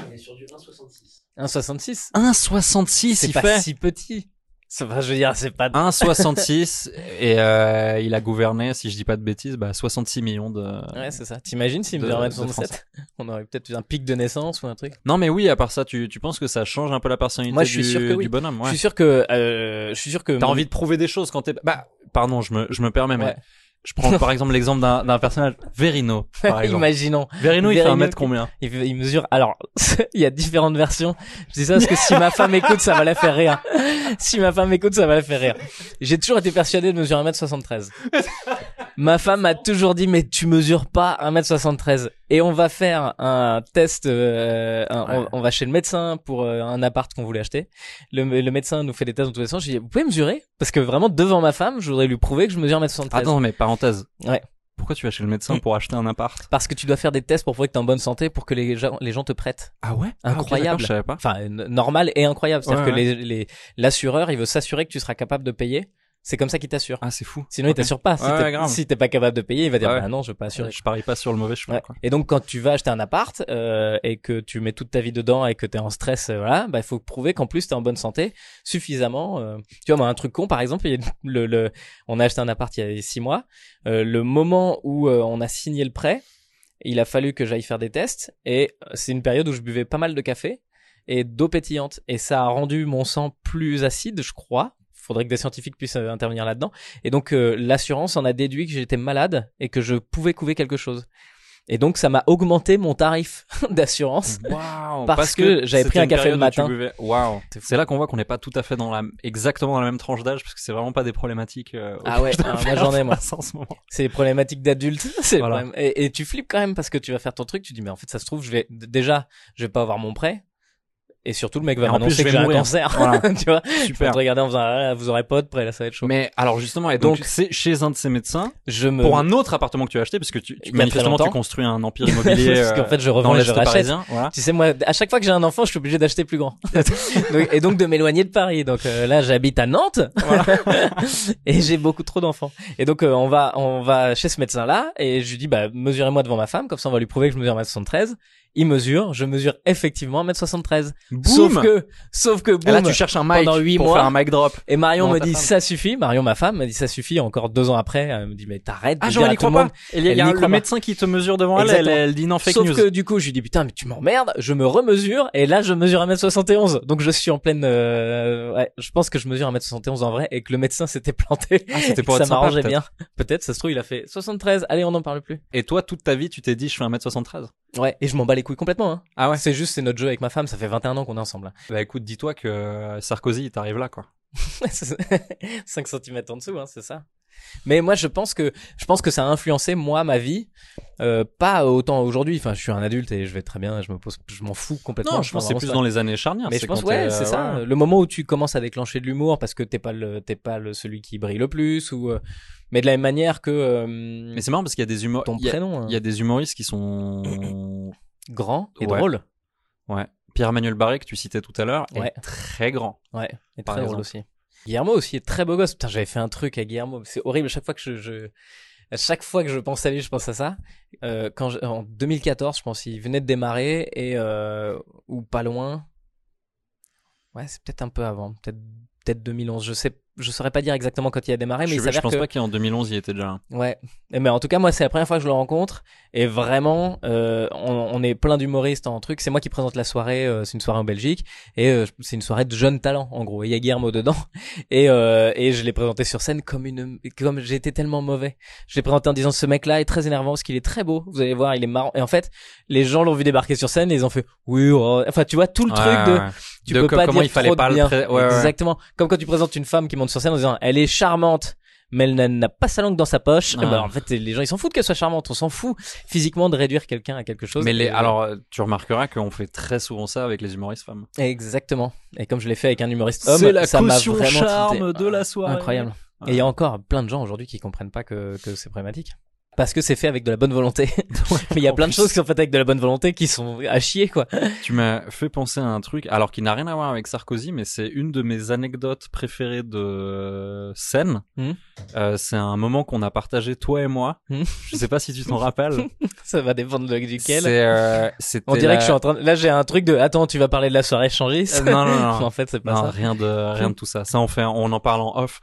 Il est sur du 1,66. 1,66 1,66 C'est pas fait si petit. Je veux dire, c'est pas. 1,66 et euh, il a gouverné, si je dis pas de bêtises, bah, 66 millions de. Ouais, c'est ça. T'imagines s'il me de- mesure de 1m67 Français. On aurait peut-être eu un pic de naissance ou un truc. Non mais oui, à part ça, tu, tu penses que ça change un peu la personnalité Moi, je suis du, sûr que oui. du bonhomme Je ouais. suis sûr que. Euh, je suis sûr que. T'as mon- envie de prouver des choses quand t'es. Bah, pardon, je me, je me permets, mais Ouais. Je prends par exemple l'exemple d'un d'un personnage, Verino, par exemple. Imaginons. Verino, il fait un mètre combien il mesure. Alors, il y a différentes versions. Je dis ça parce que si ma femme écoute, ça va la faire rire. Si ma femme écoute, ça va la faire rire. J'ai toujours été persuadé de mesurer 1m73. Ma femme m'a toujours dit, mais tu mesures pas 1m73. Et on va faire un test, euh, un- on, on va chez le médecin pour euh, un appart qu'on voulait acheter. Le, le médecin nous fait des tests dans tous les sens. J'ai dit, vous pouvez mesurer? Parce que vraiment, devant ma femme, je voudrais lui prouver que je mesure 1m73. Attends, mais parenthèse. Ouais. Pourquoi tu vas chez le médecin pour acheter un appart? Parce que tu dois faire des tests pour prouver que t'es en bonne santé pour que les gens, les gens te prêtent. Ah ouais? Ah, Incroyable. je savais pas. Enfin, normal et incroyable. C'est-à-dire Ouais, que les, l'assureur, il veut s'assurer que tu seras capable de payer. C'est comme ça qu'il t'assure. Ah, c'est fou. Sinon, il Ok. t'assure pas. Si Ouais, t'es si t'es pas capable de payer, il va dire, Ouais. bah non, je veux pas assurer. Je parie pas sur le mauvais chemin. Ouais. quoi. Et donc quand tu vas acheter un appart euh, et que tu mets toute ta vie dedans et que tu es en stress, euh, voilà, bah il faut prouver qu'en plus tu es en bonne santé suffisamment. euh. Tu vois, moi un truc con par exemple, il y a le, le, on a acheté un appart il y a six mois. Euh, le moment où euh, on a signé le prêt, il a fallu que j'aille faire des tests et c'est une période où je buvais pas mal de café et d'eau pétillante et ça a rendu mon sang plus acide, je crois. Faudrait que des scientifiques puissent euh, intervenir là-dedans. Et donc euh, l'assurance en a déduit que j'étais malade et que je pouvais couver quelque chose. Et donc ça m'a augmenté mon tarif d'assurance Waouh, parce, que, j'avais pris un café le matin. Waouh. C'est là qu'on voit qu'on n'est pas tout à fait dans la, exactement dans la même tranche d'âge, parce que c'est vraiment pas des problématiques. euh, Ah ouais, ah, moi j'en ai moi. en ce moment. C'est les problématiques d'adultes. Voilà. Et, et tu flippes quand même parce que tu vas faire ton truc, tu dis mais en fait ça se trouve je vais déjà je vais pas avoir mon prêt. Et surtout, le mec va m'annoncer que j'ai un cancer. Voilà. tu vois Super. Je te regarder en faisant, ah, vous aurez pas de prêt, là, ça va être chaud. Mais alors justement, et donc, c'est chez un de ces médecins je me... pour un autre appartement que tu as acheté, parce que tu, tu manifestement tu construis un empire immobilier. Parce qu'en euh, fait, je revends et je rachète. Voilà. Tu sais, moi, à chaque fois que j'ai un enfant, je suis obligé d'acheter plus grand. Donc- et donc de m'éloigner de Paris. Donc euh, là, j'habite à Nantes. et j'ai beaucoup trop d'enfants. Et donc euh, on va on va chez ce médecin-là et je lui dis bah mesurez-moi devant ma femme, comme ça on va lui prouver que je mesure 1m73. Il mesure, je mesure effectivement 1m73. Sauf que sauf que Et là, boum, tu cherches un mic pendant huit pour mois, faire un mic drop. et Marion Non, me dit femme. ça suffit. Marion, ma femme, me dit ça suffit. Encore deux ans après, elle me dit mais t'arrêtes. Ah, de genre, elle y croit pas. Il y a, il y a Elle n'y le médecin qui te mesure devant elle, elle, elle dit non, fake Sauf news. que du coup, je lui dis putain, mais tu m'emmerdes. Je me remesure et là, je mesure 1m71. Donc je suis en pleine. euh, Ouais, je pense que je mesure 1m71 en vrai et que le médecin s'était planté. Ah, c'était pour être ça m'arrangeait bien. Peut-être, ça se trouve, il a fait 73. Allez, on n'en parle plus. Et toi, toute ta vie, tu t'es dit, je fais 1m73. Ouais, et je m'en bats les couilles complètement. Hein. Ah ouais. C'est juste, c'est notre jeu avec ma femme. Ça fait 21 ans qu'on est ensemble. Bah écoute, dis-toi que euh, Sarkozy, il t'arrive là, quoi. 5 cm en dessous, hein, c'est ça. Mais moi, je pense que je pense que ça a influencé moi ma vie, euh, pas autant aujourd'hui. Enfin, je suis un adulte et je vais très bien. Je me pose, je m'en fous complètement. Non, je pense que c'est plus dans les années charnières. Mais je pense ouais, c'est euh, ça. Le moment où tu commences à déclencher de l'humour parce que t'es pas le t'es pas le celui qui brille le plus ou euh, mais de la même manière que euh, Mais c'est marrant parce qu'il y a des ton il hein, Il y a des humoristes qui sont. Grand et Ouais. drôle. Ouais. Pierre-Emmanuel Barré, que tu citais tout à l'heure, Ouais. est très grand. Ouais, et très drôle aussi. Guillermo aussi est très beau gosse. Putain, j'avais fait un truc à Guillermo. C'est horrible. À chaque fois que je, je- à chaque fois que je pense à lui, je pense à ça. Euh, quand je- en 2014, je pense, il venait de démarrer et euh, ou pas loin. Ouais, c'est peut-être un peu avant, peut-être peut-être 2011. Je sais, je saurais pas dire exactement quand il a démarré, mais je, il je s'avère pense que pas qu'en 2011 il était déjà là. Ouais. Mais en tout cas, moi, c'est la première fois que je le rencontre. Et vraiment, euh, on, on est plein d'humoristes en truc. C'est moi qui présente la soirée. euh, c'est une soirée en Belgique. Et euh, c'est une soirée de jeunes talents, en gros. Et il y a Guillermo dedans. Et, euh, et je l'ai présenté sur scène comme une, comme j'étais tellement mauvais. Je l'ai présenté en disant ce mec-là est très énervant parce qu'il est très beau. Vous allez voir, il est marrant. Et en fait, les gens l'ont vu débarquer sur scène et ils ont fait oui. oh. Enfin, tu vois tout le Ouais, truc de. ouais. Tu De peux pas comment dire il fallait pas le pré- ouais, ouais. Exactement. Comme quand tu présentes une femme qui monte sur scène en disant elle est charmante mais elle n'a- pas sa langue dans sa poche. Ah. Eh ben, en fait, les gens ils s'en foutent qu'elle soit charmante. On s'en fout physiquement de réduire quelqu'un à quelque chose. Mais les, alors, euh, tu remarqueras qu'on fait très souvent ça avec les humoristes femmes. Exactement. Et comme je l'ai fait avec un humoriste homme, C'est la ça m'a vraiment charme tilté. de la soirée. Incroyable. Et il y a encore plein de gens aujourd'hui qui comprennent pas que, que c'est problématique. Parce que c'est fait avec de la bonne volonté. Mais il y a plein de choses qui sont faites avec de la bonne volonté qui sont à chier, quoi. Tu m'as fait penser à un truc, alors qui n'a rien à voir avec Sarkozy, mais c'est une de mes anecdotes préférées de scène. Mhm. Euh, c'est un moment qu'on a partagé toi et moi. Mhm. Je sais pas si tu t'en rappelles. Ça va dépendre de duquel. C'est, euh, On dirait la- que je suis en train de... Là, j'ai un truc de... Attends, tu vas parler de la soirée changiste Euh, non, non, non. en fait, c'est pas non, ça. rien de rien de tout ça. Ça on fait, on en parle en off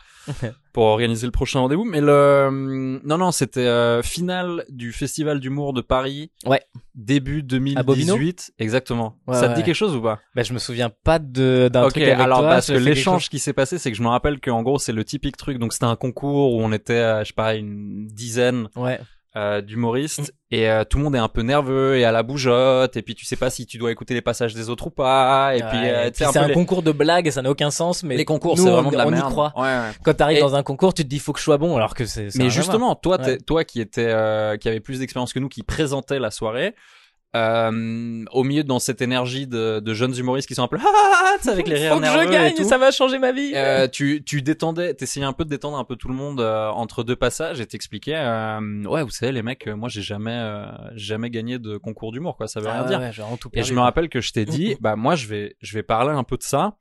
pour organiser le prochain rendez-vous. Mais le non non, c'était euh, finale du festival d'humour de Paris. Ouais. Début À Bobino 2018, exactement. Ouais, ça te dit quelque chose ou pas? Bah, je me souviens pas de d'un Ok, truc avec alors toi. parce que l'échange qui s'est passé, c'est que je me rappelle qu'en gros c'est le typique truc. Donc c'était un concours où on était, euh, je sais pas, une dizaine Ouais. Euh, d'humoristes et euh, tout le monde est un peu nerveux et à la bougeotte et puis tu sais pas si tu dois écouter les passages des autres ou pas et puis, Ouais, euh, tu sais, puis c'est un les- concours de blagues et ça n'a aucun sens. Mais les concours c'est on- vraiment de la on merde. y croit. Ouais, ouais. Quand t'arrives Et- dans un concours, tu te dis faut que je sois bon, alors que c'est. Mais justement, toi, toi qui était, euh, qui avait plus d'expérience que nous, qui présentait la soirée, euh, au milieu dans cette énergie de, de jeunes humoristes qui sont un peu ah, ah, ah, avec les rires Faut que nerveux je et gagne, tout. ça va changer ma vie. Euh, tu, tu détendais, t'essayais un peu de détendre un peu tout le monde euh, entre deux passages et t'expliquais, euh, ouais, vous savez, les mecs, euh, moi j'ai jamais, euh, jamais gagné de concours d'humour, quoi, ça veut Ah rien ouais, dire. ouais, tout Et perdu, je me rappelle que je t'ai dit, bah moi je vais, je vais parler un peu de ça.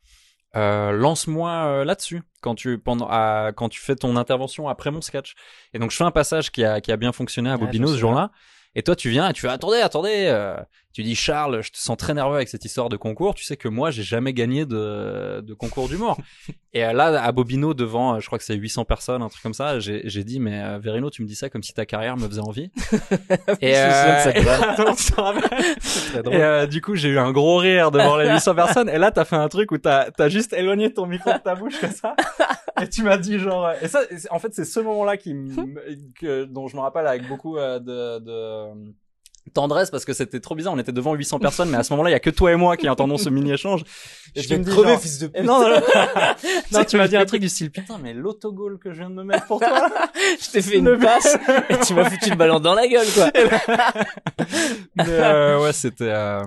Euh, lance-moi euh, là-dessus quand tu pendant à- quand tu fais ton intervention après mon sketch. Et donc je fais un passage qui a qui a bien fonctionné à Bobino je ce jour-là. Et toi tu viens et tu fais attendez attendez. euh, tu dis Charles, je te sens très nerveux avec cette histoire de concours. Tu sais que moi j'ai jamais gagné de de concours d'humour. et euh, là à Bobino devant, euh, je crois que c'est 800 personnes, un truc comme ça. J'ai dit mais euh, Verino tu me dis ça comme si ta carrière me faisait envie. et et euh, du coup, j'ai eu un gros rire devant les 800 personnes. Et là, t'as fait un truc où t'as as juste éloigné ton micro de ta bouche comme ça? Et tu m'as dit genre. euh, Et ça, en fait, c'est ce moment-là qui que dont je me rappelle avec beaucoup euh, de, de tendresse parce que c'était trop bizarre. On était devant 800 personnes, mais à ce moment-là, il y a que toi et moi qui entendons ce mini échange. Et Je vais me dis crever, genre- fils de pute. Non, non, non. non, tu m'as dit un truc du style. Putain, mais l'autogol que je viens de me mettre pour toi. Je t'ai fait une passe et tu m'as foutu le ballon dans la gueule, quoi. Mais euh, ouais, c'était euh,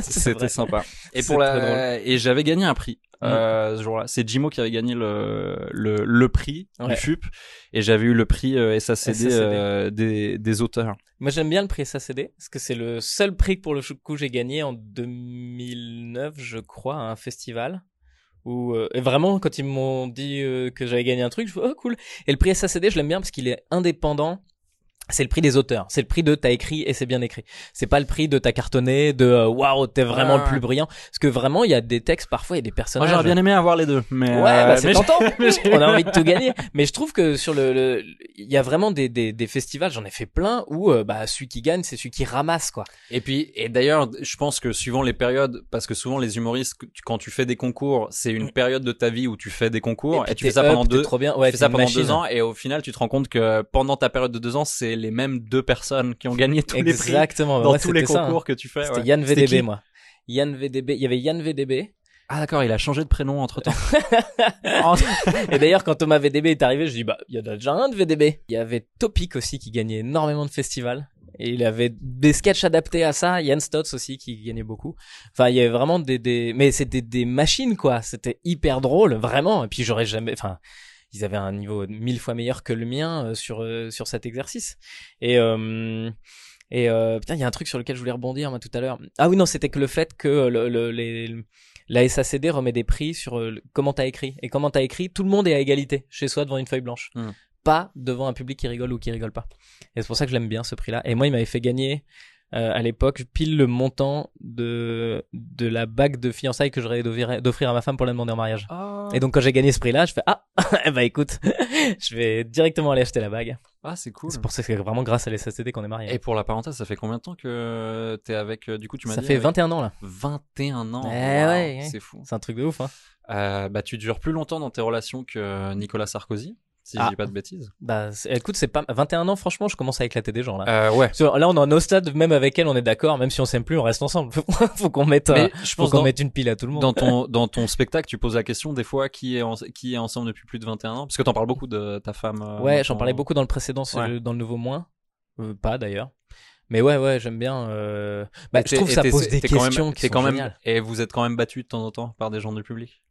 c'était sympa. Et pour la et j'avais gagné un prix euh, ce jour-là. C'est Jimo qui avait gagné le le, le prix Ouais. du FUP et j'avais eu le prix euh, SACD, SACD. euh, des des auteurs. Moi, j'aime bien le prix SACD parce que c'est le seul prix que pour le coup j'ai gagné en 2009, je crois, à un festival. Où, euh, et vraiment, quand ils m'ont dit que j'avais gagné un truc, je fais oh cool. Et le prix SACD, je l'aime bien parce qu'il est indépendant. C'est le prix des auteurs. C'est le prix de t'as écrit et c'est bien écrit. C'est pas le prix de t'as cartonné, de euh, waouh t'es vraiment Ouais, le plus brillant. Parce que vraiment, il y a des textes parfois, il y a des Moi, personnages. j'aurais bien aimé avoir les deux, mais Ouais, euh, bah, c'est tentant. On a envie de tout gagner. Mais je trouve que sur le, il y a vraiment des, des, des festivals, j'en ai fait plein où, euh, bah, celui qui gagne, c'est celui qui ramasse, quoi. Et puis, et d'ailleurs, je pense que suivant les périodes, parce que souvent les humoristes, quand tu fais des concours, c'est une période de ta vie où tu fais des concours et, tu fais ça pendant up, deux, trop bien. Ouais, tu fais ça pendant machine. deux ans et au final, tu te rends compte que pendant ta période de deux ans, c'est les mêmes deux personnes qui ont gagné tous les prix Exactement. dans tous les ça, concours hein. que tu fais. C'était ouais. Yann VDB, moi. Yann VDB. Il y avait Yann VDB. Ah d'accord, il a changé de prénom entre temps. Et d'ailleurs, quand Thomas VDB est arrivé, je dis, bah, il y en a déjà un de VDB. Il y avait Topic aussi qui gagnait énormément de festivals. Et il avait des sketchs adaptés à ça. Yann Stotz aussi qui gagnait beaucoup. Enfin, il y avait vraiment des, des, mais c'était des machines, quoi. C'était hyper drôle, vraiment. Et puis j'aurais jamais, enfin, ils avaient un niveau mille fois meilleur que le mien euh, sur, euh, sur cet exercice. Et, euh, et putain, il y a un truc sur lequel je voulais rebondir moi tout à l'heure. Ah oui, non, c'était que le fait que le, le- les, la SACD remet des prix sur comment t'as écrit. Et comment t'as écrit, tout le monde est à égalité chez soi devant une feuille blanche. Hmm. Pas devant un public qui rigole ou qui rigole pas. Et c'est pour ça que je l'aime bien ce prix-là. Et moi, il m'avait fait gagner euh, à l'époque pile le montant de de la bague de fiançailles que j'aurais d'offrir d'offrir à ma femme pour la demander en mariage. Et donc quand j'ai gagné ce prix-là, je fais ah bah écoute, je vais directement aller acheter la bague. Ah, c'est cool. C'est pour ça que c'est vraiment grâce à l'SSTD qu'on est mariés. Et pour la parenthèse, ça fait combien de temps que t'es avec. euh, Du coup, tu m'as Ça dit. fait avec- 21 ans là. 21 ans. Eh Waouh, ouais, ouais. C'est fou. C'est un truc de ouf hein. Euh, bah, tu dures plus longtemps dans tes relations que Nicolas Sarkozy, si Ah. je dis pas de bêtises. Bah écoute, c'est pas 21 ans franchement, je commence à éclater des gens là. Euh, ouais. Là, on est en au stade, même avec elle, on est d'accord, même si on s'aime plus, on reste ensemble. faut qu'on mette, euh, Mais je faut pense qu'on dans- mette une pile à tout le monde. Dans ton, dans ton spectacle, tu poses la question des fois qui est, en- qui est ensemble depuis plus de 21 ans? Parce que t'en parles beaucoup de ta femme. euh, ouais, j'en parlais beaucoup dans le précédent, Ouais. dans le nouveau moins. Euh, pas d'ailleurs. Mais ouais, ouais, j'aime bien. Euh... Bah, je trouve que ça pose des même- questions qui sont quand même, géniales. Et vous êtes quand même battu de temps en temps par des gens du public?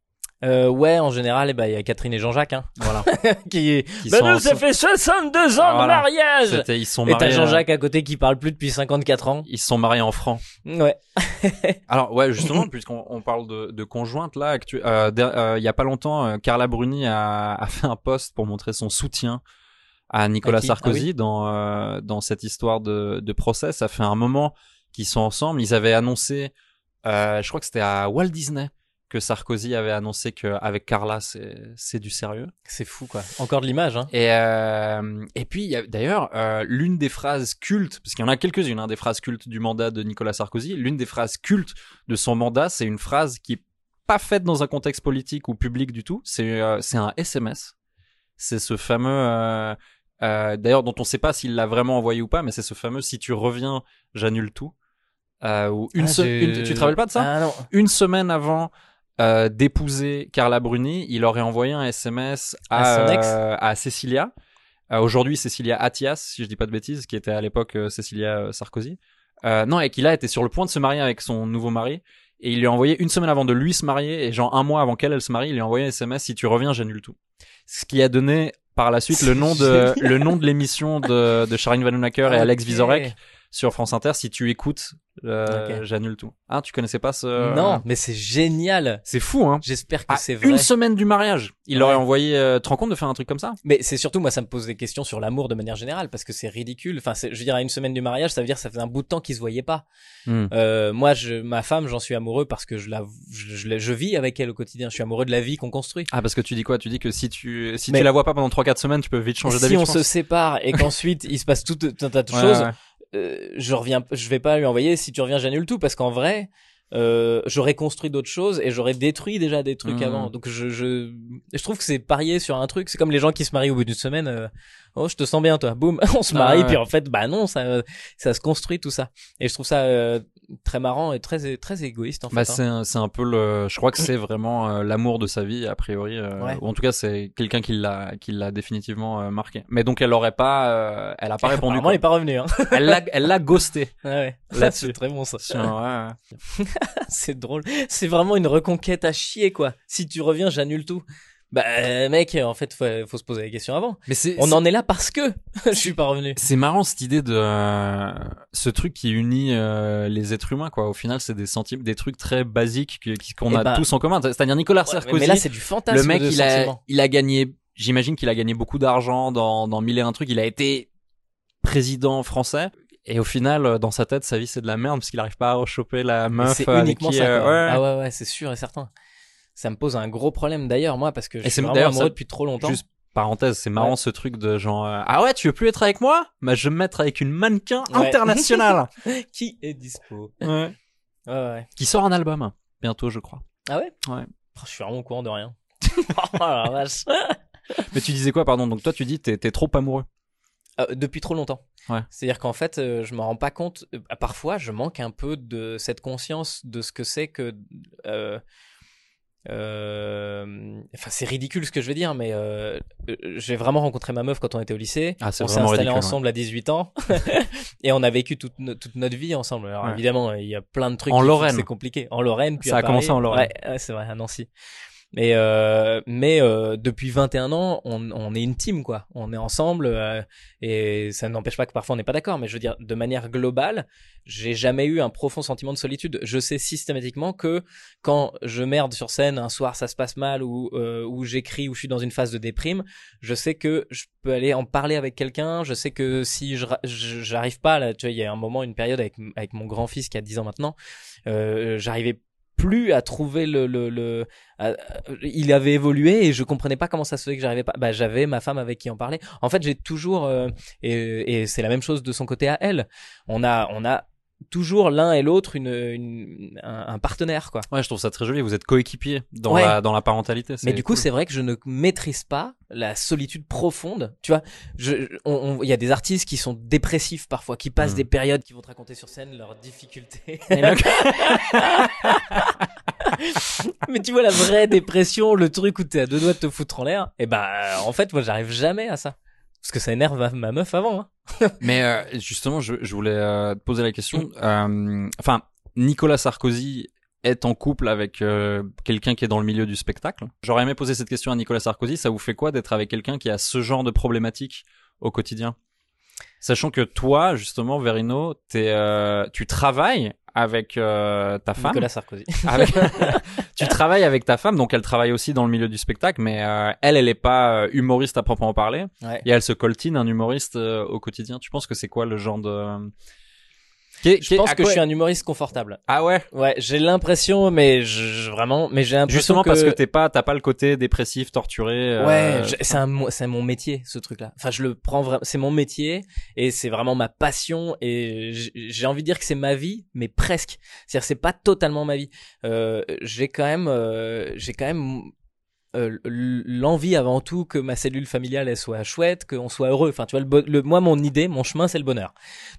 Euh, ouais, en général, eh ben, il y a Catherine et Jean-Jacques, hein, Voilà. qui, Qui sont nous, ça fait 62 ans voilà. de mariage! Ils sont Et t'as mariés. euh, Jean-Jacques à côté qui parle plus depuis 54 ans. Ils sont mariés en francs. Ouais. Alors ouais, justement, puisqu'on on parle de, de conjointe là, euh, der- euh, il y a pas longtemps, Carla Bruni a, a fait un post pour montrer son soutien à Nicolas À Sarkozy Ah oui. dans dans cette histoire de, de procès. Ça fait un moment qu'ils sont ensemble. Ils avaient annoncé, je crois que c'était à Walt Disney que Sarkozy avait annoncé qu'avec Carla c'est du sérieux. C'est fou, quoi. Encore de l'image, hein. Et, euh, et puis, d'ailleurs, euh, l'une des phrases cultes, parce qu'il y en a quelques-unes, hein, des phrases cultes du mandat de Nicolas Sarkozy, l'une des phrases cultes de son mandat, c'est une phrase qui est pas faite dans un contexte politique ou public du tout, c'est euh, un SMS. C'est ce fameux... euh, d'ailleurs, dont on sait pas s'il l'a vraiment envoyé ou pas, mais c'est ce fameux « si tu reviens, j'annule tout euh, ou une, Ah, se- j'ai- une- Tu te rappelles pas de ça? Ah. Une semaine avant euh, d'épouser Carla Bruni, il aurait envoyé un SMS à, À son ex euh, à Cecilia. Euh, Aujourd'hui, Cecilia Attias, si je dis pas de bêtises, qui était à l'époque Cecilia euh, Sarkozy. Non, et qui là était sur le point de se marier avec son nouveau mari. Et il lui a envoyé une semaine avant de lui se marier, et genre un mois avant qu'elle elle se marie, il lui a envoyé un SMS si tu reviens, j'annule tout. Ce qui a donné par la suite le nom de le nom de l'émission de, de Charine Vanhoenacker et Alex. Vizorek sur France Inter. Si tu écoutes, euh, j'annule tout. Ah, tu connaissais pas ce Non, mais c'est génial. C'est fou, hein. J'espère que c'est vrai. une semaine du mariage, il Ouais. aurait envoyé. Euh, te rends compte de faire un truc comme ça? Mais c'est surtout, moi, ça me pose des questions sur l'amour de manière générale, parce que c'est ridicule. Enfin, je veux dire, à une semaine du mariage, ça veut dire que ça fait un bout de temps qu'ils se voyaient pas. Hmm. Euh, moi, je, ma femme, j'en suis amoureux parce que je la, je, je vis avec elle au quotidien. Je suis amoureux de la vie qu'on construit. Ah, parce que tu dis quoi? Tu dis que si tu si Mais- tu la vois pas pendant 3-4 semaines, tu peux vite changer d'avis. si on se sépare et qu'ensuite il se passe tout un tas de Ouais, choses, ouais. Euh, je reviens, je vais pas lui envoyer. Si tu reviens, j'annule tout parce qu'en vrai, euh, j'aurais construit d'autres choses et j'aurais détruit déjà des trucs Mhm. avant. Donc je, je, je trouve que c'est parier sur un truc. C'est comme les gens qui se marient au bout d'une semaine. euh, oh, je te sens bien, toi. Boum, on se Ah, marie. ouais. Puis en fait, bah non, ça, ça se construit tout ça. Et je trouve ça euh, très marrant et très, très égoïste en Bah, fait. hein. c'est c'est un peu le. Je crois que c'est vraiment euh, l'amour de sa vie a priori. euh, Ouais. Ou en tout cas, c'est quelqu'un qui l'a qui l'a définitivement euh, marqué. Mais donc elle aurait pas. euh, elle a pas répondu. Apparemment, quoi. il est pas revenu. Hein. Elle l'a elle l'a ghosté. Ouais, ouais. Là-dessus. c'est très bon ça. Ouais. c'est drôle. C'est vraiment une reconquête à chier, quoi. Si tu reviens, j'annule tout. Bah, euh, mec, en fait, faut, faut se poser la question avant. Mais c'est On en est là parce que je suis pas revenu. C'est marrant cette idée de euh, ce truc qui unit euh, les êtres humains quoi. Au final, c'est des sentiments, des trucs très basiques qu'on Eh a ben- tous en commun. C'est-à-dire Nicolas Ouais, Sarkozy. mais là, c'est du fantasme le mec, de il a, il a gagné. J'imagine qu'il a gagné beaucoup d'argent dans dans mille et un trucs. Il a été président français. Et au final, euh, dans sa tête, sa vie c'est de la merde parce qu'il arrive pas à rechoper la meuf c'est uniquement qui. ça. euh, ouais. Ah ouais, ouais, c'est sûr et certain. Ça me pose un gros problème d'ailleurs, moi, parce que je Et suis vraiment amoureux ça- depuis trop longtemps. Juste parenthèse, c'est marrant Ouais. ce truc de genre euh, ah ouais, tu veux plus être avec moi? Bah je vais me mettre avec une mannequin Ouais. internationale. Qui est dispo ouais. Qui sort un album bientôt, je crois. Ah ouais? Ouais. Oh, Je suis vraiment au courant de rien. oh la vache. Mais tu disais quoi, pardon? Donc toi, tu dis t'es trop amoureux. Euh, depuis trop longtemps. Ouais. C'est-à-dire qu'en fait, euh, je me rends pas compte. euh, parfois, je manque un peu de cette conscience de ce que c'est que. Euh, Enfin, c'est ridicule ce que je vais dire, mais euh, euh, j'ai vraiment rencontré ma meuf quand on était au lycée. Ah, on s'est installé ridicule, ensemble à 18 ans et on a vécu toute, no- toute notre vie ensemble. Alors Ouais. évidemment, il y a plein de trucs. En Lorraine. C'est compliqué. En Lorraine, puis Ça à a commencé en Lorraine. Ouais, ouais, c'est vrai, à Nancy. Et euh, mais euh, depuis 21 ans, on, on est une team quoi. On est ensemble euh, et ça n'empêche pas que parfois on n'est pas d'accord. Mais je veux dire, de manière globale, j'ai jamais eu un profond sentiment de solitude. Je sais systématiquement que quand je merde sur scène, un soir ça se passe mal ou euh, ou j'écris ou je suis dans une phase de déprime, je sais que je peux aller en parler avec quelqu'un. Je sais que si je j'arrive pas là, tu vois, il y a un moment, une période avec avec mon grand fils qui a 10 ans maintenant, euh, j'arrivais plus à trouver le, le, le il avait évolué et je comprenais pas comment ça se faisait que j'arrivais pas. Bah j'avais ma femme avec qui en parler. En fait j'ai toujours euh, et, et c'est la même chose de son côté à elle. On a on a toujours l'un et l'autre une, une un, un partenaire quoi Ouais, je trouve ça très joli. Vous êtes coéquipiers dans Ouais. la dans la parentalité. mais du coup, cool. c'est vrai que je ne maîtrise pas la solitude profonde. Tu vois, il y a des artistes qui sont dépressifs parfois, qui passent Mm. des périodes, qui vont te raconter sur scène leurs difficultés. Mais tu vois la vraie dépression, le truc où t'es à deux doigts de te foutre en l'air. Et ben, euh, en fait, moi, j'arrive jamais à ça. Parce que ça énerve ma, meuf avant. hein. Mais euh, justement, je, voulais euh, te poser la question. Euh, Enfin, Nicolas Sarkozy est en couple avec euh, quelqu'un qui est dans le milieu du spectacle. J'aurais aimé poser cette question à Nicolas Sarkozy. Ça vous fait quoi d'être avec quelqu'un qui a ce genre de problématique au quotidien? Sachant que toi, justement, Verino, tu travailles avec euh, ta femme. Nicolas Sarkozy. Avec- tu travailles avec ta femme, donc elle travaille aussi dans le milieu du spectacle, mais euh, elle, elle est pas euh, humoriste à proprement parler. Ouais. Et elle se coltine un humoriste euh, au quotidien. Tu penses que c'est quoi le genre de... Est- Je est- pense que quoi- je suis un humoriste confortable. Ah ouais Ouais, j'ai l'impression, mais je, vraiment, mais j'ai l'impression Justement que... parce que t'es pas, t'as pas le côté dépressif, torturé. euh, Ouais, c'est un, c'est mon métier, ce truc-là. Enfin, je le prends vraiment, c'est mon métier et c'est vraiment ma passion et j'ai envie de dire que c'est ma vie, mais presque. C'est-à-dire, c'est pas totalement ma vie. Euh, j'ai quand même, euh, j'ai quand même euh, l'envie avant tout que ma cellule familiale elle soit chouette, qu'on soit heureux. Enfin, tu vois, le, le, moi, mon idée, mon chemin, c'est le bonheur.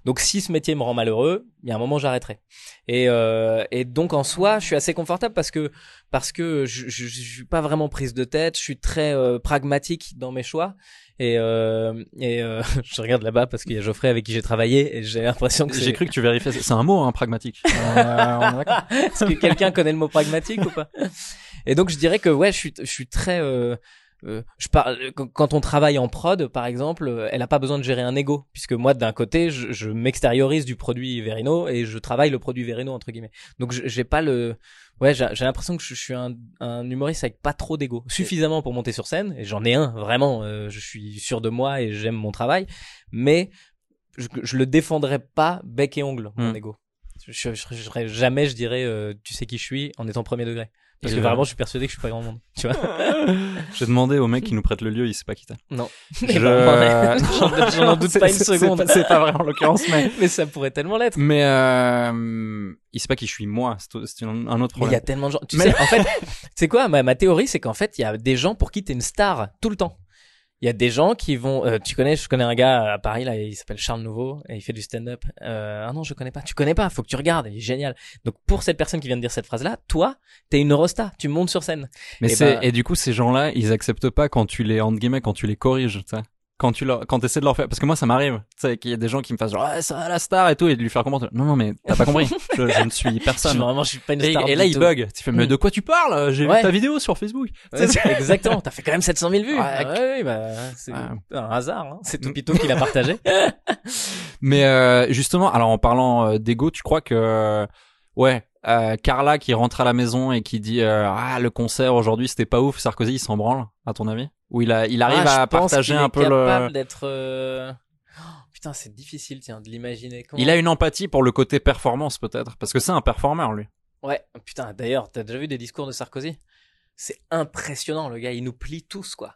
Donc, si ce métier me rend malheureux, il y a un moment, j'arrêterai. Et, euh, et donc, en soi, je suis assez confortable parce que parce que je, je, je suis pas vraiment prise de tête. Je suis très euh, pragmatique dans mes choix. Et, euh, et euh, je regarde là-bas parce qu'il y a Geoffrey avec qui j'ai travaillé et j'ai l'impression que c'est- J'ai cru que tu vérifiais. C'est un mot, hein, pragmatique. Euh. Est-ce que quelqu'un connaît le mot pragmatique ou pas? Et donc je dirais que ouais, je suis, je suis très. Euh, euh, je parle quand- quand on travaille en prod, par exemple, euh, elle a pas besoin de gérer un ego, puisque moi d'un côté, je, je m'extériorise du produit Verino et je travaille le produit Verino entre guillemets. Donc j'ai pas le, ouais, j'ai l'impression que je, je suis un, un humoriste avec pas trop d'ego, suffisamment pour monter sur scène et j'en ai un vraiment. euh, je suis sûr de moi et j'aime mon travail, mais je, je le défendrai pas bec et ongle mon Hmm. ego. Je, je, je- jamais je dirais euh, tu sais qui je suis en étant premier degré. Parce Et que vraiment je suis persuadé que je suis pas grand monde. Tu vois J'ai demandé au mec qui nous prête le lieu, il sait pas qui t'es. Non. Je- J'en j'en en doute C'est- pas une c'est- c'est seconde. pas- C'est pas vrai en l'occurrence, mais. Mais ça pourrait tellement l'être. Mais euh, il sait pas qui je suis moi. C'est un autre Mais il y problème. a tellement de gens. Tu Mais- sais, en fait, c'est quoi ma, ma théorie, c'est qu'en fait, il y a des gens pour qui t'es une star tout le temps. Il y a des gens qui vont. euh, tu connais, je connais un gars à Paris là, il s'appelle Charles Nouveau et il fait du stand-up. Euh, ah non, je connais pas. Tu connais pas. Faut que tu regardes. Il est génial. Donc pour cette personne qui vient de dire cette phrase-là, toi, t'es une rosta. Tu montes sur scène. Mais Et c'est ben- et du coup ces gens-là, ils acceptent pas quand tu les entre guillemets quand tu les corriges, sais. Quand tu leur quand essaies de leur faire parce que moi ça m'arrive, tu sais qu'il y a des gens qui me fassent genre ah, ça la star et tout et de lui faire comprendre non non mais t'as pas compris, je, je ne suis personne. Je- vraiment, je suis pas une et, star et là il bug, tu fais mais Mm. de quoi tu parles? J'ai Ouais. vu ta vidéo sur Facebook. Ouais, exactement. T'as fait quand même 700 000 vues. Ouais. Ah ouais, oui, bah, c'est Ouais. un hasard. Hein. C'est Topito qui l'a partagé. Mais euh, justement, alors en parlant euh, d'ego, tu crois que euh, ouais, euh, Carla qui rentre à la maison et qui dit euh, ah le concert aujourd'hui c'était pas ouf, Sarkozy il s'en branle à ton avis? Ou il a il arrive Ah, à je pense partager qu'il un est peu capable le d'être. euh, oh, putain, c'est difficile, tiens, de l'imaginer. Comment- Il a une empathie pour le côté performance peut-être parce que c'est un performeur lui. Ouais, putain, d'ailleurs, t'as déjà vu des discours de Sarkozy? C'est impressionnant, le gars, il nous plie tous, quoi.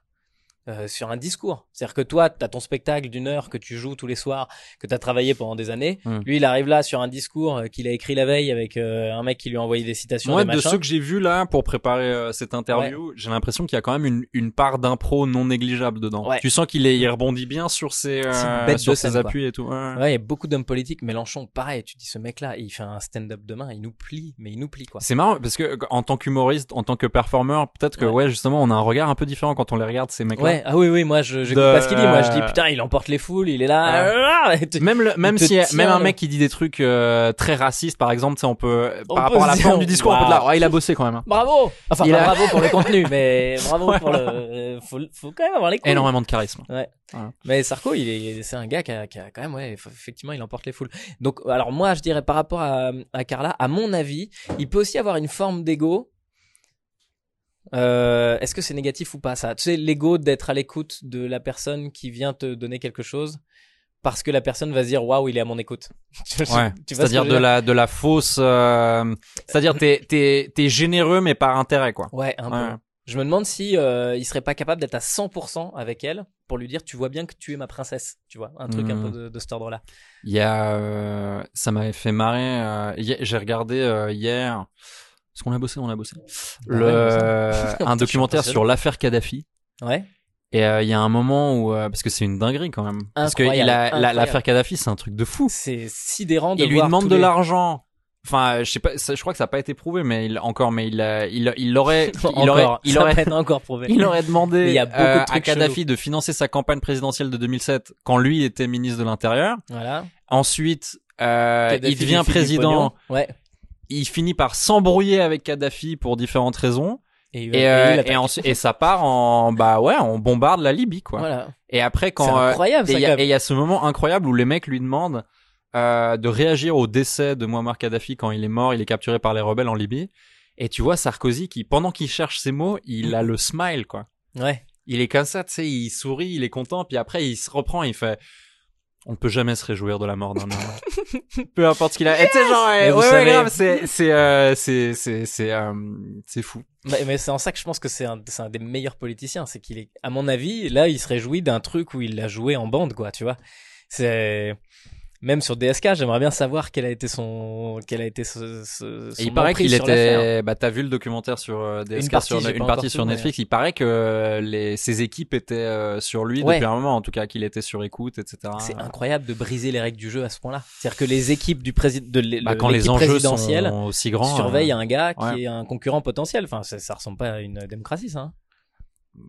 Euh, sur un discours. C'est-à-dire que toi, t'as ton spectacle d'une heure que tu joues tous les soirs, que t'as travaillé pendant des années. Mm. Lui, il arrive là sur un discours euh, qu'il a écrit la veille avec euh, un mec qui lui a envoyé des citations. Moi des de ceux que j'ai vus là pour préparer euh, cette interview, j'ai l'impression qu'il y a quand même une, une part d'impro non négligeable dedans. Ouais. Tu sens qu'il est il rebondit bien sur ses euh, sur ses scène, quoi. appuis et tout. Ouais. Ouais, il y a beaucoup d'hommes politiques. Mélenchon, pareil. Tu dis ce mec-là, il fait un stand-up demain, il nous plie, mais il nous plie quoi. C'est marrant parce que en tant qu'humoriste, en tant que performeur, peut-être que ouais. justement on a un regard un peu différent quand on les regarde ces mecs-là. Ouais, ah oui, oui, moi je j'écoute De- pas ce qu'il dit. Moi je dis putain, il emporte les foules, il est là. ah, tu- Même le, même si même un là. mec qui dit des trucs euh, très racistes par exemple, on peut On par peut rapport à la forme dire, du discours, on peut waouh. dire ouais, il a bossé quand même. hein. Bravo. Enfin, Il pas a- bravo pour le contenu, mais bravo Ouais, pour voilà. le. Faut, faut quand même avoir les couilles. Énormément de charisme. Ouais. Voilà. Mais Sarko, il est, c'est un gars qui a, qui a quand même, ouais, effectivement, il emporte les foules. Donc, alors moi, je dirais par rapport à, à Carla, à mon avis, il peut aussi avoir une forme d'ego. Euh, est-ce que c'est négatif ou pas ça? Tu sais, l'ego d'être à l'écoute de la personne qui vient te donner quelque chose parce que la personne va se dire waouh, il est à mon écoute. Ouais. C'est-à-dire de la de la fausse. euh, C'est-à-dire t'es t'es t'es généreux mais par intérêt quoi. Ouais, un Ouais. peu. Je me demande si euh, il serait pas capable d'être à 100% avec elle pour lui dire tu vois bien que tu es ma princesse, tu vois, un truc un peu de, de cet ordre-là. Il y a, euh, ça m'avait fait marrer. euh, J'ai regardé euh, hier. Est-ce qu'on a bossé On a bossé. Bah Le, ouais, un documentaire sur l'affaire Kadhafi. Ouais. Et euh, il y a un moment où, euh, parce que c'est une dinguerie quand même, parce que Incroyable, la- incroyable. l'affaire Kadhafi, c'est un truc de fou. C'est sidérant de Il lui demande de les- l'argent. Enfin, je sais pas, je crois que ça n'a pas été prouvé, mais il encore, mais il, il, il l'aurait, il Encore, aurait, il aurait, encore prouvé. il aurait demandé il y a euh, de à Kadhafi de financer sa campagne présidentielle de 2007 quand lui était ministre de l'Intérieur. Voilà. Ensuite, euh, il devient président. Ouais. Il finit par s'embrouiller avec Kadhafi pour différentes raisons. Et, Et, et euh, et, et ça part en bah ouais, on bombarde la Libye quoi. Voilà. Et après quand euh, incroyable, et ça, il y et y a ce moment incroyable où les mecs lui demandent euh, de réagir au décès de Muammar Kadhafi quand il est mort, il est capturé par les rebelles en Libye. Et tu vois Sarkozy qui pendant qu'il cherche ses mots, il a le smile quoi. Ouais. Il est comme ça, tu sais, il sourit, il est content, puis après il se reprend, il fait on ne peut jamais se réjouir de la mort d'un homme. Peu importe ce qu'il a. Et tu sais, genre, ouais, savez- grave, c'est, c'est, euh, c'est, c'est, c'est, euh, c'est fou. Mais, mais c'est en ça que je pense que c'est un, c'est un des meilleurs politiciens. C'est qu'il est, à mon avis, là, il se réjouit d'un truc où il l'a joué en bande, quoi, tu vois. C'est, même sur DSK, j'aimerais bien savoir quel a été son, quel a été ce, ce- Et son il paraît qu'il était, bah t'as vu le documentaire sur euh, DSK Une partie, sur une partie sur tout, mais- Netflix. Il paraît que les ses équipes étaient euh, sur lui Ouais. depuis un moment, en tout cas qu'il était sur écoute, etc. C'est incroyable de briser les règles du jeu à ce point-là. C'est-à-dire que les équipes du président, de Bah, quand les enjeux sont aussi grands, surveillent euh, un gars qui ouais. est un concurrent potentiel. Enfin, ça, ça ressemble pas à une démocratie, ça. hein.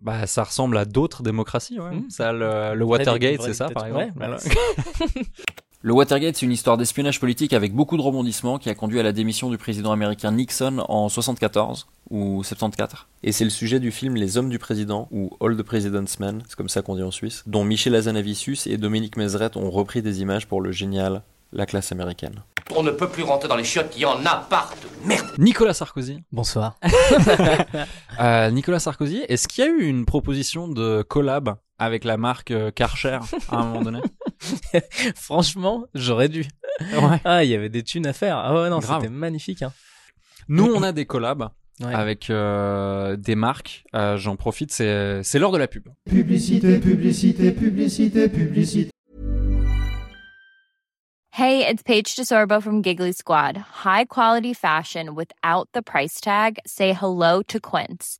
Bah ça ressemble à d'autres démocraties, ouais. Mmh. Ça, le, le Watergate, c'est ça, par exemple. Ouais, Voilà. Le Watergate, c'est une histoire d'espionnage politique avec beaucoup de rebondissements qui a conduit à la démission du président américain Nixon en 74 ou 74. Et c'est le sujet du film Les Hommes du Président ou All the President's Men, c'est comme ça qu'on dit en Suisse, dont Michel Azanavicius et Dominique Mézeret ont repris des images pour le génial La classe américaine. On ne peut plus rentrer dans les chiottes, il y en a partout. Merde Nicolas Sarkozy. Bonsoir. Euh, Nicolas Sarkozy, est-ce qu'il y a eu une proposition de collab avec la marque euh, Karcher à un moment donné? Franchement, j'aurais dû. Ouais. Ah, il y avait des thunes à faire. Ah ouais, non, c'était magnifique. Hein. Nous, on a des collabs Ouais. avec euh, des marques. Euh, J'en profite, c'est c'est l'heure de la pub. Publicité, publicité, publicité, publicité. Hey, it's Paige DeSorbo from Giggly Squad. High quality fashion without the price tag. Say hello to Quince.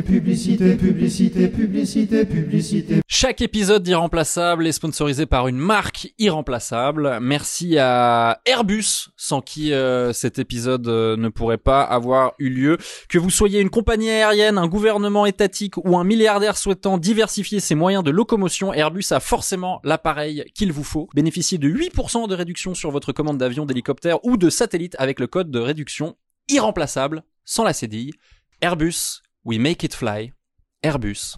Publicité, publicité, publicité, publicité. Chaque épisode d'Irremplaçable est sponsorisé par une marque irremplaçable. Merci à Airbus, sans qui euh, cet épisode euh, ne pourrait pas avoir eu lieu. Que vous soyez une compagnie aérienne, un gouvernement étatique ou un milliardaire souhaitant diversifier ses moyens de locomotion, Airbus a forcément l'appareil qu'il vous faut. Bénéficiez de 8% de réduction sur votre commande d'avion, d'hélicoptère ou de satellite avec le code de réduction irremplaçable, sans la cédille. Airbus, we make it fly. Airbus.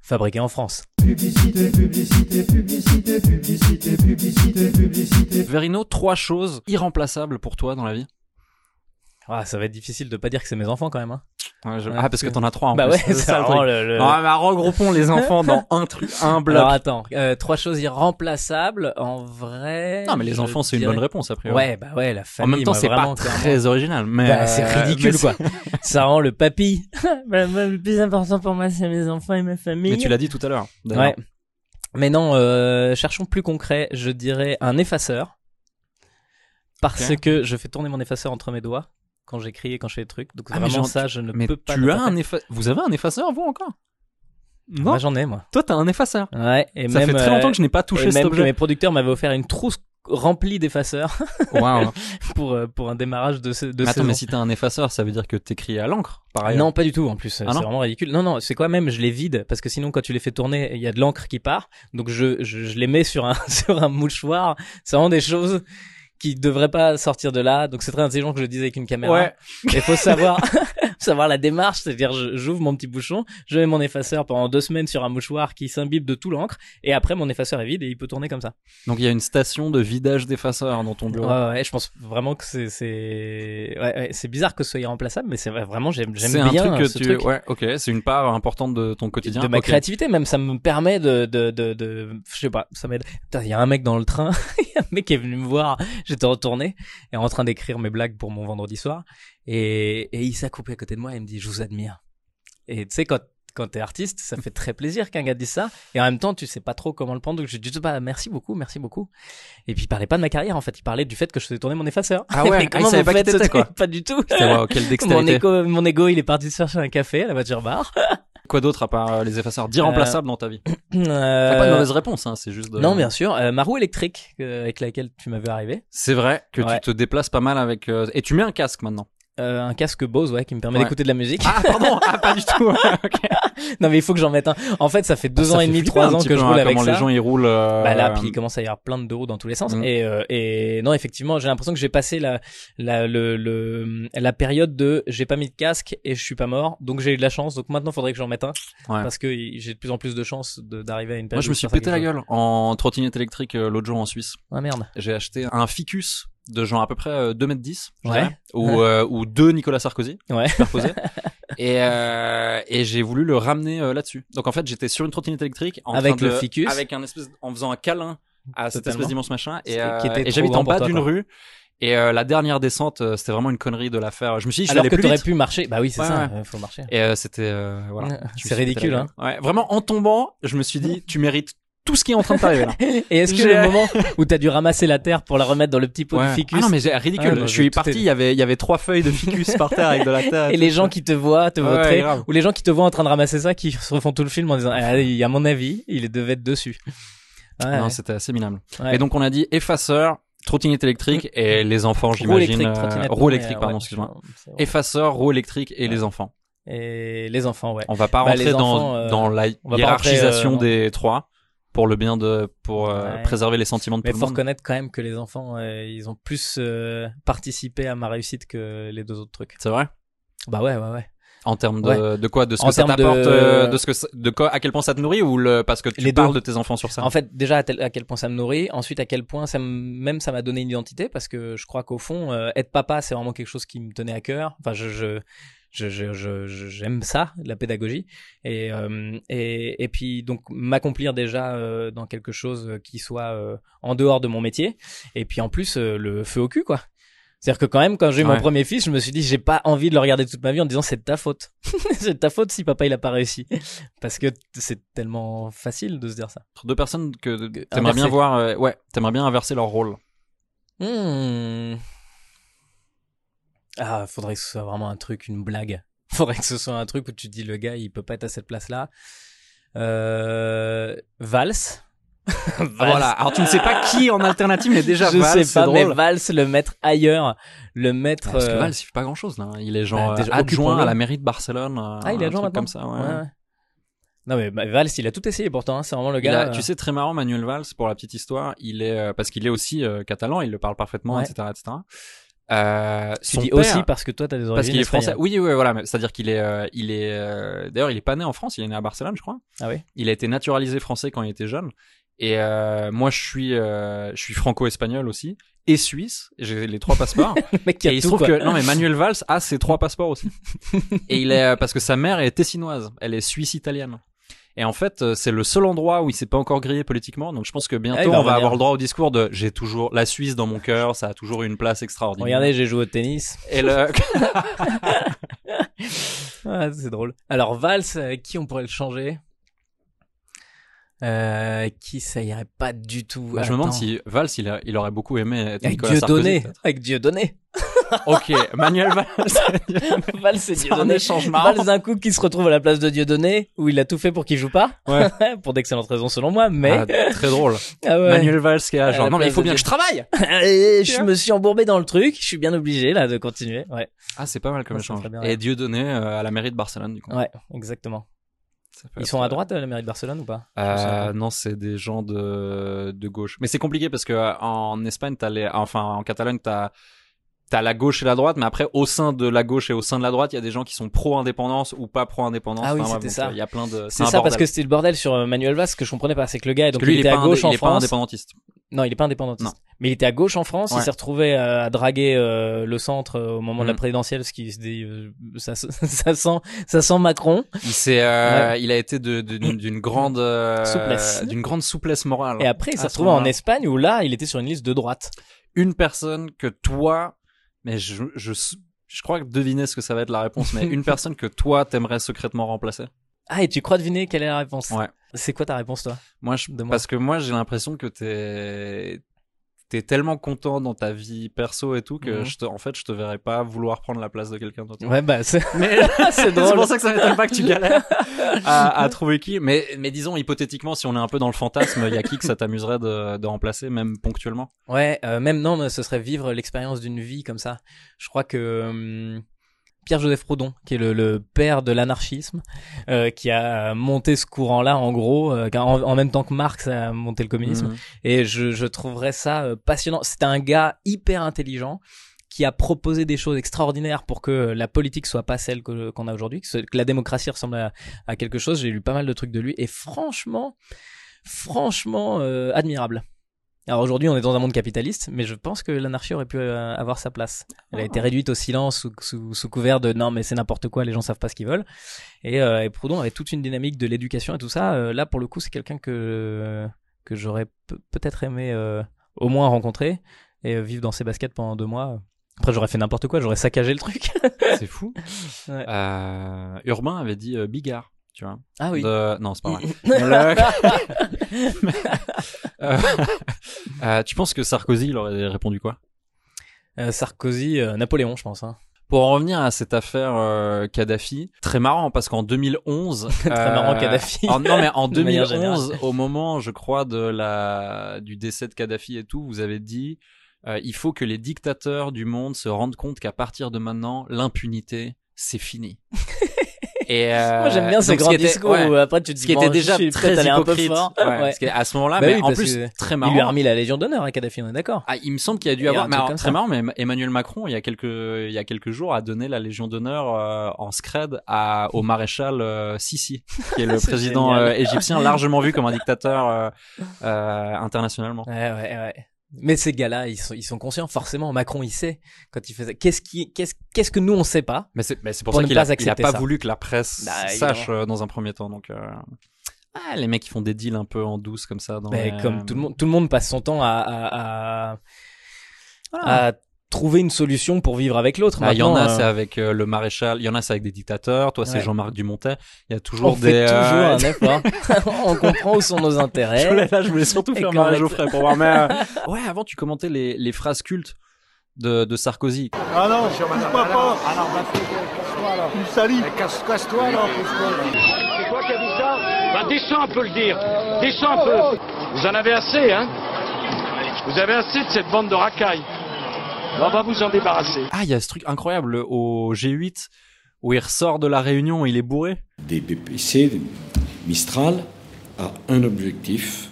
Fabriqué en France. Publicité, publicité, publicité, publicité, publicité, publicité. Verino, trois choses irremplaçables pour toi dans la vie? Ah, ça va être difficile de pas dire que c'est mes enfants quand même. Hein. Ouais, je- Ouais, Ah, parce que t'en as trois en bah plus. ouais, c'est c'est ça le truc. le- le- Non, mais regroupons les enfants dans un truc, un bloc. Alors attends, euh, trois choses irremplaçables. En vrai. Non, mais les enfants, c'est une bonne réponse, a priori. Ouais, bah ouais, la En famille. même temps, c'est pas vraiment, très original, mais. Bah, c'est euh, ridicule, mais quoi. Ça rend le papy. Bah, bah, le plus important pour moi, c'est mes enfants et ma famille. Mais tu l'as dit tout à l'heure. Ouais. Mais non, euh, cherchons plus concret. Je dirais un effaceur. Parce que je fais tourner mon effaceur entre mes doigts quand j'écris et quand je fais des trucs. Donc Ah, vraiment genre, ça, je ne Mais peux pas. tu as un effaceur. Vous avez un effaceur, vous encore? Non. Moi j'en ai moi. Toi, t'as un effaceur. Ouais. Et Ça même, fait très longtemps euh, que je n'ai pas et touché cet même que objet. mes producteurs m'avaient offert une trousse remplie d'effaceurs Waouh. pour euh, pour un démarrage de ce de Mais attends, saison. mais si t'as un effaceur, ça veut dire que t'écris à l'encre, pareil. Non, pas du tout. En plus, Ah c'est vraiment ridicule. Non, non, c'est quoi même Je les vide parce que sinon, quand tu les fais tourner, il y a de l'encre qui part. Donc je, je, je les mets sur un sur un mouchoir. C'est vraiment des choses qui devraient pas sortir de là. Donc c'est très intelligent que je le dise avec une caméra. Ouais. Il faut savoir savoir la démarche, c'est-à-dire j'ouvre mon petit bouchon, je mets mon effaceur pendant deux semaines sur un mouchoir qui s'imbibe de tout l'encre, et après mon effaceur est vide et il peut tourner comme ça. Donc il y a une station de vidage d'effaceur dans ton bureau. Ouais, ouais, je pense vraiment que c'est c'est ouais, ouais, c'est bizarre que ce soit irremplaçable, mais c'est vrai, vraiment j'aime j'aime C'est un bien truc que ce tu. truc. Ouais, ok, c'est une part importante de ton quotidien. de ma créativité même ça me permet de de de, de je sais pas ça m'aide il y a un mec dans le train il y a un mec qui est venu me voir j'étais retourné et en train d'écrire mes blagues pour mon vendredi soir et et il s'est coupé à côté de moi et il me dit je vous admire et tu sais quand quand t'es artiste, ça fait très plaisir qu'un gars dise ça. Et en même temps, tu sais pas trop comment le prendre. Donc, je dis, bah, merci beaucoup, merci beaucoup. Et puis, il parlait pas de ma carrière, en fait. Il parlait du fait que je faisais tourner mon effaceur. Ah ouais, ah, il comment savait vous pas qui faites t'étais, quoi. Pas du tout. Wow, quelle mon ego, il est parti se chercher un café à la voiture bar. Quoi d'autre à part euh, les effaceurs d'irremplaçables dans ta vie Euh, pas de mauvaise réponse, hein, c'est juste. de- Non, bien sûr. Euh, ma roue électrique euh, avec laquelle tu m'avais arrivé. C'est vrai que Ouais. tu te déplaces pas mal avec. euh, Et tu mets un casque maintenant. Euh, un casque Bose, ouais, qui me permet Ouais. d'écouter de la musique. Ah, pardon, ah, pas du tout. non, mais il faut que j'en mette un. En fait, ça fait deux Ça ans et demi, trois ans que peu, je hein, roule avec comment ça. les gens ils roulent. euh, Bah là, puis il commence à y avoir plein de roues dans tous les sens. Mm. Et, euh, et non, effectivement, j'ai l'impression que j'ai passé la, la, le, le, la période de j'ai pas mis de casque et je suis pas mort. Donc j'ai eu de la chance. Donc maintenant, faudrait que j'en mette un. Ouais. Parce que j'ai de plus en plus de chances d'arriver à une période. Moi, je me suis pété la gueule en trottinette électrique euh, l'autre jour en Suisse. Ah merde. J'ai acheté un ficus de genre à peu près euh, 2m10, je Ouais. dirais, ou, euh, ou deux Nicolas Sarkozy, Ouais. superposés. et euh, et j'ai voulu le ramener euh, là-dessus. Donc en fait, j'étais sur une trottinette électrique en Avec train le ficus. avec un espèce, en faisant un câlin à cette espèce d'immense machin. Et, euh, et j'habite en bas d'une rue. Et euh, la dernière descente, euh, c'était vraiment une connerie de la faire. Je me suis dit, je vais Alors aller que plus t'aurais vite. pu marcher. Bah oui, c'est Ouais, ça. Il faut marcher. Et euh, c'était euh, voilà. C'est ridicule, hein. Ouais, vraiment en tombant, je me suis dit, tu mérites tout ce qui est en train de t'arriver là. Et est-ce que J'ai- le moment où t'as dû ramasser la terre pour la remettre dans le petit pot Ouais. de ficus Ah non mais c'est ridicule. Ah, non, je suis tout parti, est- il y avait il y avait trois feuilles de ficus par terre avec de la terre. et les gens qui te voient te Ouais, ou les gens qui te voient en train de ramasser ça qui se refont tout le film en disant ah, il- à mon avis il devait être dessus Ouais, Non, ouais. c'était assez minable. Ouais. Et donc on a dit effaceur, trottinette électrique et les enfants, Roue j'imagine. électrique, euh, roue électrique, euh, pardon, excuse-moi. Effaceur, roue électrique et les enfants. et les enfants ouais On va pas Bah, rentrer dans enfants, euh, dans la pas hiérarchisation rentrer, euh, des trois pour le bien de pour euh, Ouais. préserver les sentiments de mais tout le faut reconnaître quand même que les enfants euh, ils ont plus euh, participé à ma réussite que les deux autres trucs C'est vrai? bah ouais ouais ouais En termes de, Ouais. de quoi, de ce En que ça de- t'apporte, euh, de... ce que de quoi, à quel point ça te nourrit ou le parce que tu Les parles deux. de tes enfants sur ça? En fait, déjà à, tel- à quel point ça me nourrit, ensuite à quel point ça même ça m'a donné une identité parce que je crois qu'au fond, euh, être papa, c'est vraiment quelque chose qui me tenait à cœur. Enfin, je, je, je, je, je- je- j'aime ça, la pédagogie, et euh, et, et puis donc m'accomplir déjà euh, dans quelque chose qui soit euh, en dehors de mon métier, et puis en plus le feu au cul, quoi. C'est-à-dire que quand même, quand j'ai eu mon premier fils, je me suis dit, j'ai pas envie de le regarder toute ma vie en disant c'est de ta faute. c'est de ta faute si papa il a pas réussi. Parce que c'est tellement facile de se dire ça. Deux personnes que t'aimerais bien voir, ouais, t'aimerais bien inverser leur rôle. Hmm. Ah, faudrait que ce soit vraiment un truc, une blague. Faudrait que ce soit un truc où tu te dis le gars, il peut pas être à cette place-là. Euh... Vals. Ah, voilà. Alors tu ne sais pas qui en alternative, mais déjà je Valls, sais pas, mais. Valls, le mettre ailleurs, le mettre. Parce que euh, Valls, il fait pas grand chose là. Il est genre Bah, déjà, euh, adjoint à la mairie de Barcelone. euh, Ah, il est adjoint maintenant. comme ça. Ouais. Ouais. Non mais bah, Valls, il a tout essayé pourtant. hein, C'est vraiment le gars. a- euh, tu sais, très marrant, Manuel Valls, pour la petite histoire, il est euh, parce qu'il est aussi euh, catalan, il le parle parfaitement, Ouais. etc., etc. Euh, Tu son dis père- aussi parce que toi t'as des origines parce qu'il est français. Oui, oui, voilà. C'est-à-dire qu'il est, euh, il est. euh, D'ailleurs, il est pas né en France. Il est né à Barcelone, je crois. Ah oui. Il a été naturalisé français quand il était jeune. Et euh, moi, je suis, euh, je suis franco-espagnol aussi et suisse. J'ai les trois passeports. Mec et il se trouve quoi. que non, mais Manuel Valls a ses trois passeports aussi. et il est euh, parce que sa mère est tessinoise, elle est suisse-italienne. Et en fait, euh, c'est le seul endroit où il s'est pas encore grillé politiquement. Donc je pense que bientôt Ah, on va revenir. avoir le droit au discours de j'ai toujours la Suisse dans mon cœur, ça a toujours eu une place extraordinaire. Regardez, j'ai joué au tennis. Et le Ah, c'est drôle. Alors Valls, avec qui on pourrait le changer? Euh, Qui ça irait pas du tout Bah, je me demande si Valls il, a- il aurait beaucoup aimé être avec Nicolas Dieu Sarkozy, donné, avec Dieu donné. Ok, Manuel Valls. Valls c'est C'est Dieu un donné. échange marrant. Valls d'un coup qui se retrouve à la place de Dieu donné, où il a tout fait pour qu'il joue pas. Ouais. pour d'excellentes raisons selon moi, mais Ah, très drôle. Ah ouais. Manuel Valls qui À genre non mais il faut bien Dieu- que je travaille. Et je me suis embourbé dans le truc, je suis bien obligé là de continuer. Ouais. Ah c'est pas mal comme échange. Et rire. Dieu donné euh, à la mairie de Barcelone du coup. Ouais, exactement. Ils sont à euh, droite à la mairie de Barcelone ou pas? Euh, pas. non, c'est des gens de, de gauche. Mais c'est compliqué parce que euh, en Espagne, t'as les, enfin en Catalogne, t'as t'as la gauche et la droite, mais après au sein de la gauche et au sein de la droite, il y a des gens qui sont pro-indépendance ou pas pro-indépendance. Ah oui, Enfin, c'était ça. euh, Il y a plein de. C'est ça parce que c'était le bordel sur euh, Manuel Valls que je comprenais pas, c'est que le gars donc que lui, il était est à gauche indé- en il est pas indépendantiste. Non, il est pas indépendantiste. Non. Mais il était à gauche en France, il s'est retrouvé euh, à draguer euh, le centre euh, au moment de la Mhm. présidentielle, ce qui se dit, euh, ça, ça sent, ça sent Macron. Il Ouais. il a été de- de- d'une grande Souplesse. d'une grande souplesse morale. Et après, il s'est retrouvé en. Espagne où là, il était sur une liste de droite. Une personne que toi, mais je, je, je crois que deviner ce que ça va être la réponse, mais une personne que toi t'aimerais secrètement remplacer. Ah, et tu crois deviner quelle est la réponse? Ouais. C'est quoi ta réponse, toi? Moi, je, De moi. parce que moi, j'ai l'impression que t'es t'es tellement content dans ta vie perso et tout que Mhm. je te, en fait, je te verrais pas vouloir prendre la place de quelqu'un d'autre. Ouais, bah, c'est Mais c'est drôle. pour ça que ça m'étonne pas que tu galères à, à trouver qui. Mais, mais disons hypothétiquement, si on est un peu dans le fantasme, il y a qui que ça t'amuserait de, de remplacer, même ponctuellement? Ouais, euh, même non, mais ce serait vivre l'expérience d'une vie comme ça. Je crois que hum, Pierre-Joseph Proudhon, qui est le, le père de l'anarchisme, euh, qui a monté ce courant-là, en gros, euh, en, en même temps que Marx a monté le communisme. Mhm. Et je, je trouverais ça euh, passionnant. C'est un gars hyper intelligent qui a proposé des choses extraordinaires pour que la politique soit pas celle qu'on a aujourd'hui, que la démocratie ressemble à, à quelque chose. J'ai lu pas mal de trucs de lui et franchement, franchement euh, admirable. Alors aujourd'hui, on est dans un monde capitaliste, mais je pense que l'anarchie aurait pu euh, avoir sa place. Elle a été réduite au silence sous, sous, sous couvert de non, mais c'est n'importe quoi, les gens savent pas ce qu'ils veulent. Et, euh, et Proudhon avait toute une dynamique de l'éducation et tout ça. Euh, là, pour le coup, c'est quelqu'un que que j'aurais pe- peut-être aimé au moins rencontrer et vivre dans ses baskets pendant deux mois. Après, j'aurais fait n'importe quoi, j'aurais saccagé le truc. C'est fou. Ouais. Urbain avait dit Bigard, tu vois. Ah oui. De- Non, c'est pas vrai. Le- Euh, euh, tu penses que Sarkozy il aurait répondu quoi? Euh, Sarkozy, euh, Napoléon, je pense. Hein. Pour en revenir à cette affaire euh, Kadhafi, très marrant parce qu'en 2011, Très marrant, Kadhafi. en- non mais en De manière 2011, générale. au moment, je crois, de la du décès de Kadhafi et tout, vous avez dit euh, il faut que les dictateurs du monde se rendent compte qu'à partir de maintenant, l'impunité c'est fini. Et euh, Moi, j'aime bien ces ce grands était- discours ouais. où après tu te dis qui était déjà je très un hypocrite. fort. Ouais, Ouais. parce qu'à ce moment-là, Bah mais oui, en plus très Il marrant. lui a remis la Légion d'honneur à Kadhafi, on est d'accord. Ah, il me semble qu'il y a dû Il a avoir. un Mais alors, très ça. marrant, mais Emmanuel Macron, il y a quelques, il y a quelques jours, a donné la Légion d'honneur euh, en scred à, au maréchal euh, Sisi, qui est le président euh, égyptien, largement vu comme un dictateur euh, euh, internationalement. Ouais, ouais, ouais. Mais ces gars-là, ils sont, ils sont conscients, forcément. Macron, il sait quand il ça. Qu'est-ce qui, qu'est-ce, qu'est-ce que nous on sait pas Mais c'est, mais c'est pour, Pour ça ne qu'il a, il a pas ça. voulu que la presse Bah, sache euh, dans un premier temps. Donc, euh, ah, les mecs qui font des deals un peu en douce comme ça. Dans les- comme tout le monde, tout le monde passe son temps à, à, à, Voilà. à trouver une solution pour vivre avec l'autre. Ah, il y en a, c'est euh, avec euh, le maréchal. Il y en a, c'est avec des dictateurs. Toi, c'est. Jean-Marc Dumontet. Il y a toujours on des. fait toujours euh, un effort. on comprend où sont nos intérêts. Je voulais, là, je voulais surtout Et faire est- Geoffrey pour voir. Mais euh, ouais, avant, tu commentais les, les phrases cultes de, de Sarkozy. Ah non, je pas pas. Alors, casse-toi alors. Tu salis. Casse-toi alors, C'est toi qui as dit ça Bah descends un peu le dire. Descends un peu. Vous en avez assez, hein? Vous avez assez de cette bande de racailles. On va vous en débarrasser. Ah, il y a ce truc incroyable au G8 où il ressort de la réunion, il est bourré. Des BPC, Mistral, a un objectif.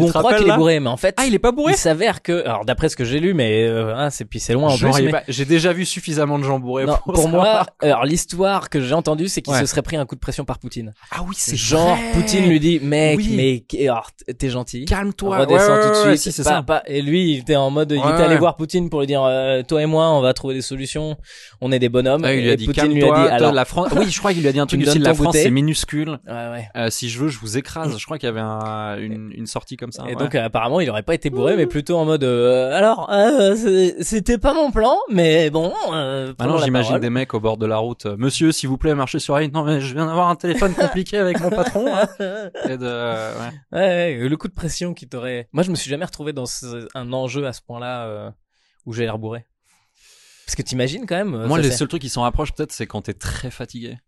Où on croit qu'il est bourré, mais en fait, Ah, il est pas bourré il s'avère que, alors d'après ce que j'ai lu, mais euh, hein, c'est puis c'est loin en plus. mais- pas- J'ai déjà vu suffisamment de gens bourrés Non, pour, pour moi, alors l'histoire que j'ai entendue, c'est qu'il Ouais. se serait pris un coup de pression par Poutine. Ah oui, c'est Genre, vrai. Poutine lui dit, mec, Oui. mais t'es gentil. Calme-toi. Redescends Ouais, ouais, tout de suite. si, Pas- ça. pas- et lui, il était en mode, il était allé voir Poutine pour lui dire, euh, toi et moi, on va trouver des solutions. On est des bonhommes. Ah, il lui a dit Poutine lui a calme-toi. dit, alors, la France. Oui, je crois qu'il lui a dit un truc du style la France c'est minuscule. Euh, si je veux, je vous écrase. Je crois qu'il y avait un- une, une sortie comme ça. Et ouais. donc euh, apparemment il aurait pas été bourré mais plutôt en mode euh, alors euh, c'était pas mon plan mais bon euh, Maintenant, j'imagine des mecs au bord de la route. euh, Monsieur, s'il vous plaît, marchez sur la ligne. Non, mais je viens d'avoir un téléphone compliqué avec mon patron. hein. Et de, ouais. Ouais, ouais, le coup de pression qui t'aurait. Moi, je me suis jamais retrouvé dans ce- un enjeu à ce point-là euh, où j'ai l'air bourré. Parce que t'imagines quand même. euh, Moi, les seuls trucs qui s'en rapprochent peut-être, c'est quand t'es très fatigué.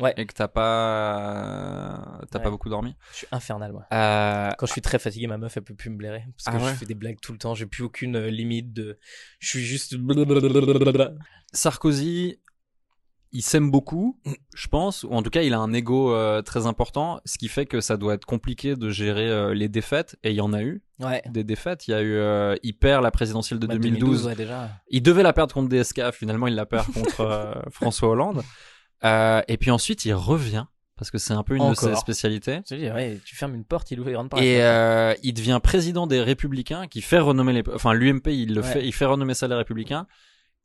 Ouais. Et que t'as pas, t'as Ouais. pas beaucoup dormi. Je suis infernal, moi. Euh, Quand je suis très fatigué, ma meuf, elle peut plus me blairer. Parce que Ah ouais je fais des blagues tout le temps. J'ai plus aucune euh, limite de. Je suis juste. Sarkozy, il s'aime beaucoup, je pense, ou en tout cas, il a un ego euh, très important, ce qui fait que ça doit être compliqué de gérer euh, les défaites, et il y en a eu. Ouais. Des défaites, il y a eu, euh, il perd la présidentielle de Bah, 2012. 2012, ouais, déjà. Il devait la perdre contre DSK, finalement, il la perd contre François Hollande. Euh, et puis ensuite, il revient, parce que c'est un peu une de ses Encore. spécialités. Ouais, tu fermes une porte, il ouvre une grande porte. Et euh, il devient président des Républicains, qui fait renommer les, enfin l'UMP, il le Ouais. fait, il fait renommer ça les Républicains,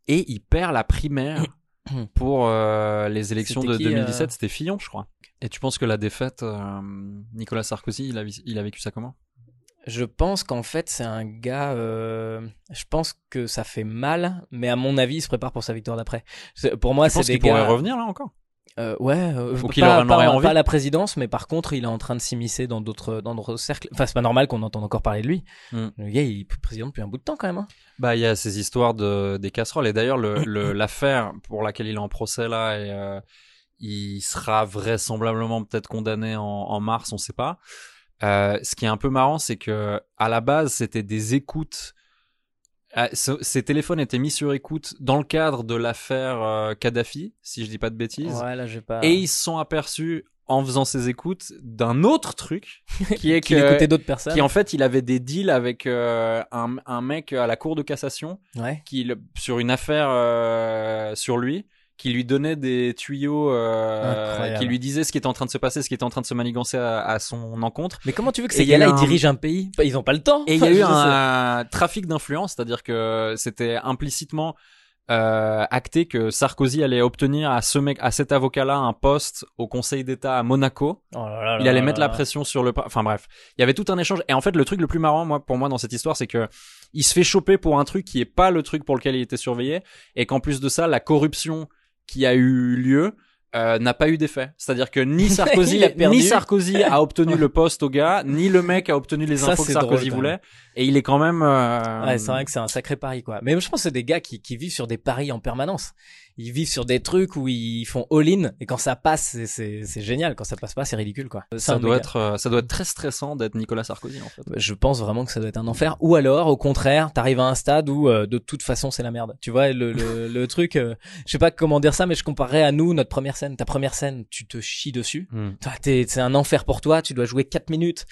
et il perd la primaire pour euh, les élections de qui, 2017. euh C'était Fillon, je crois. Et tu penses que la défaite, euh, Nicolas Sarkozy, il a, vi- il a vécu ça comment? Je pense qu'en fait, c'est un gars. euh, Je pense que ça fait mal, mais à mon avis, il se prépare pour sa victoire d'après. Pour moi, c'est des qu'il pourrait gars. revenir là encore? Euh, ouais, euh, Ou qu'il pas, en aurait pas- envie pas la présidence, mais par contre, il est en train de s'immiscer dans d'autres dans d'autres cercles. Enfin, c'est pas normal qu'on entende encore parler de lui. Hmm. Le gars, il est président depuis un bout de temps quand même. hein. Bah, il y a ces histoires de des casseroles. Et d'ailleurs, le- le- l'affaire pour laquelle il est en procès là, et, euh, il sera vraisemblablement peut-être condamné en, en mars, on sait pas. Euh, ce qui est un peu marrant, c'est que à la base, c'était des écoutes. Ah, ce- ces téléphones étaient mis sur écoute dans le cadre de l'affaire euh, Kadhafi, si je dis pas de bêtises. Ouais, là, j'ai pas. Et ils se sont aperçus en faisant ces écoutes d'un autre truc qui est Qu'il écoutait d'autres personnes. qui en fait il avait des deals avec euh, un, un mec à la cour de cassation Ouais. qui sur une affaire euh, sur lui qui lui donnait des tuyaux euh, qui lui disait ce qui était en train de se passer ce qui était en train de se manigancer à, à son encontre Mais comment tu veux que ces gars-là un- dirigent un pays Bah, Ils ont pas le temps. et il y a eu un trafic d'influence, c'est-à-dire que c'était implicitement euh, acté que Sarkozy allait obtenir à ce mec, à cet avocat-là, un poste au Conseil d'État à Monaco. Oh là là il allait là mettre la pression sur le. Enfin bref, il y avait tout un échange. Et en fait, le truc le plus marrant, moi, pour moi, dans cette histoire, c'est que il se fait choper pour un truc qui est pas le truc pour lequel il était surveillé, et qu'en plus de ça, la corruption qui a eu lieu. euh, n'a pas eu d'effet. C'est-à-dire que ni Sarkozy, a perdu. ni Sarkozy a obtenu le poste au gars, ni le mec a obtenu les Ça, infos que Sarkozy drôle, voulait. Et il est quand même. euh, Ouais, c'est vrai que c'est un sacré pari, quoi. Mais je pense que c'est des gars qui, qui vivent sur des paris en permanence. Ils vivent sur des trucs où ils font all-in, et quand ça passe, c'est- c'est c'est génial. Quand ça passe pas, c'est ridicule, quoi. Ça doit être, euh, ça doit être très stressant d'être Nicolas Sarkozy en fait. Je pense vraiment que ça doit être un enfer. Ou alors, au contraire, t'arrives à un stade où euh, de toute façon c'est la merde. Tu vois, le, le, le truc, euh, je sais pas comment dire ça, mais je comparerais à nous notre première scène. Ta première scène, tu te chies dessus. T'es- c'est un enfer pour toi. Tu dois jouer 4 minutes.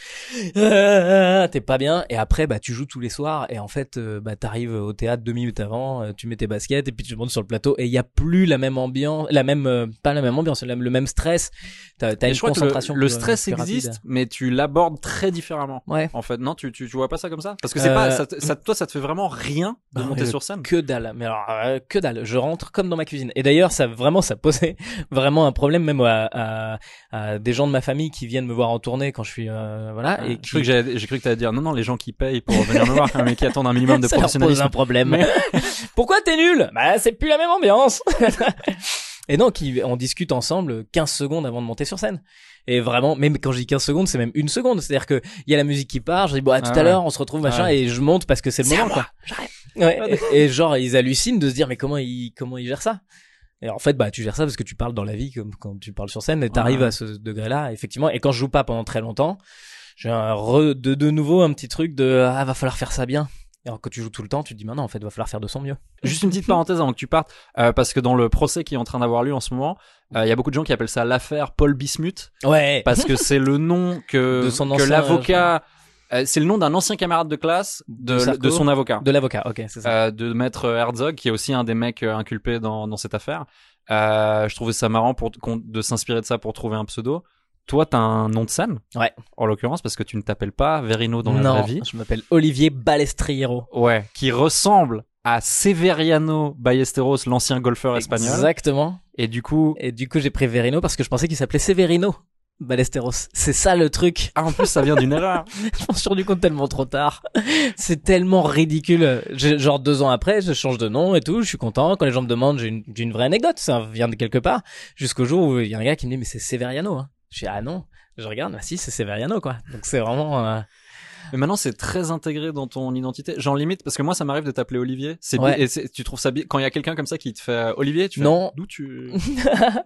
Euh, T'es pas bien. Et après, bah tu joues tous les soirs. Et en fait, bah t'arrives au théâtre deux minutes avant. tu mets tes baskets et puis tu montes sur le plateau. Et il y a plus la même ambiance, la même, euh, pas la même ambiance, le même stress. T'as t'as une je crois que le- concentration. le, euh, stress plus rapide. existe, mais tu l'abordes très différemment. Ouais. En fait, non, tu, tu, tu vois pas ça comme ça? Parce que c'est Euh, pas, ça, te- ça- toi, ça te fait vraiment rien de Ah, monter euh, sur scène. Que dalle. Mais alors, euh, que dalle. Je rentre comme dans ma cuisine. Et d'ailleurs, ça vraiment, ça posait vraiment un problème même à, à, à des gens de ma famille qui viennent me voir en tournée quand je suis, euh, voilà. Ah, et J'ai cru que j'ai cru que t'allais dire non, non, les gens qui payent pour venir me voir, mais qui attendent un minimum de ça leur pose professionnalisme. un problème. Mais- Pourquoi t'es nul? Bah, c'est plus la même ambiance. Et donc, ils- on discute ensemble 15 secondes avant de monter sur scène. Et vraiment, même quand je dis 15 secondes, c'est même une seconde. C'est-à-dire que il y a la musique qui part, je dis bon, à tout Ah à ouais. l'heure, on se retrouve, machin, Ah ouais. et je monte parce que c'est le à moment, moi, quoi. Ouais, et, et genre, ils hallucinent de se dire, mais comment ils, comment ils gèrent ça? Et en fait, bah, tu gères ça parce que tu parles dans la vie comme quand tu parles sur scène et t'arrives Ouais. à ce degré-là, effectivement. Et quand je joue pas pendant très longtemps, j'ai de, de nouveau un petit truc de, ah, va falloir faire ça bien. Et alors, quand tu joues tout le temps, tu te dis, maintenant, en fait, va falloir faire de son mieux. Juste une petite parenthèse avant que tu partes, euh, parce que dans le procès qui est en train d'avoir lieu en ce moment, euh, il y a beaucoup de gens qui appellent ça l'affaire Paul Bismuth, Ouais. parce que c'est le nom que, l'avocat Euh, c'est le nom d'un ancien camarade de classe de, De Sarko de son avocat. De l'avocat, ok, c'est ça. De maître Herzog, qui est aussi un des mecs inculpés dans, dans cette affaire. Je trouvais ça marrant pour, de s'inspirer de ça pour trouver un pseudo. Toi, t'as un nom de scène, Ouais. en l'occurrence, parce que tu ne t'appelles pas Verino dans la non, vraie vie. je m'appelle Olivier Balestriero. Ouais, qui ressemble à Severiano Ballesteros, l'ancien golfeur espagnol. Exactement. Et du coup, Et du coup, j'ai pris Verino parce que je pensais qu'il s'appelait Severino Ballesteros. C'est ça le truc. ah, en plus, ça vient d'une erreur. je m'en suis rendu compte tellement trop tard. C'est tellement ridicule. Je- genre deux ans après, je change de nom et tout. Je suis content. Quand les gens me demandent, j'ai une, j'ai une vraie anecdote. Ça vient de quelque part. Jusqu'au jour où il y a un gars qui me dit, mais c'est Severiano. Hein. Je dis, ah non. Je regarde, bah si, c'est Severiano, quoi. Donc c'est vraiment... euh, Mais maintenant, c'est très intégré dans ton identité. J'en limite, parce que moi, ça m'arrive de t'appeler Olivier. C'est Ouais. et tu trouves ça bien quand il y a quelqu'un comme ça qui te fait euh, Olivier, tu fais Non. D'où tu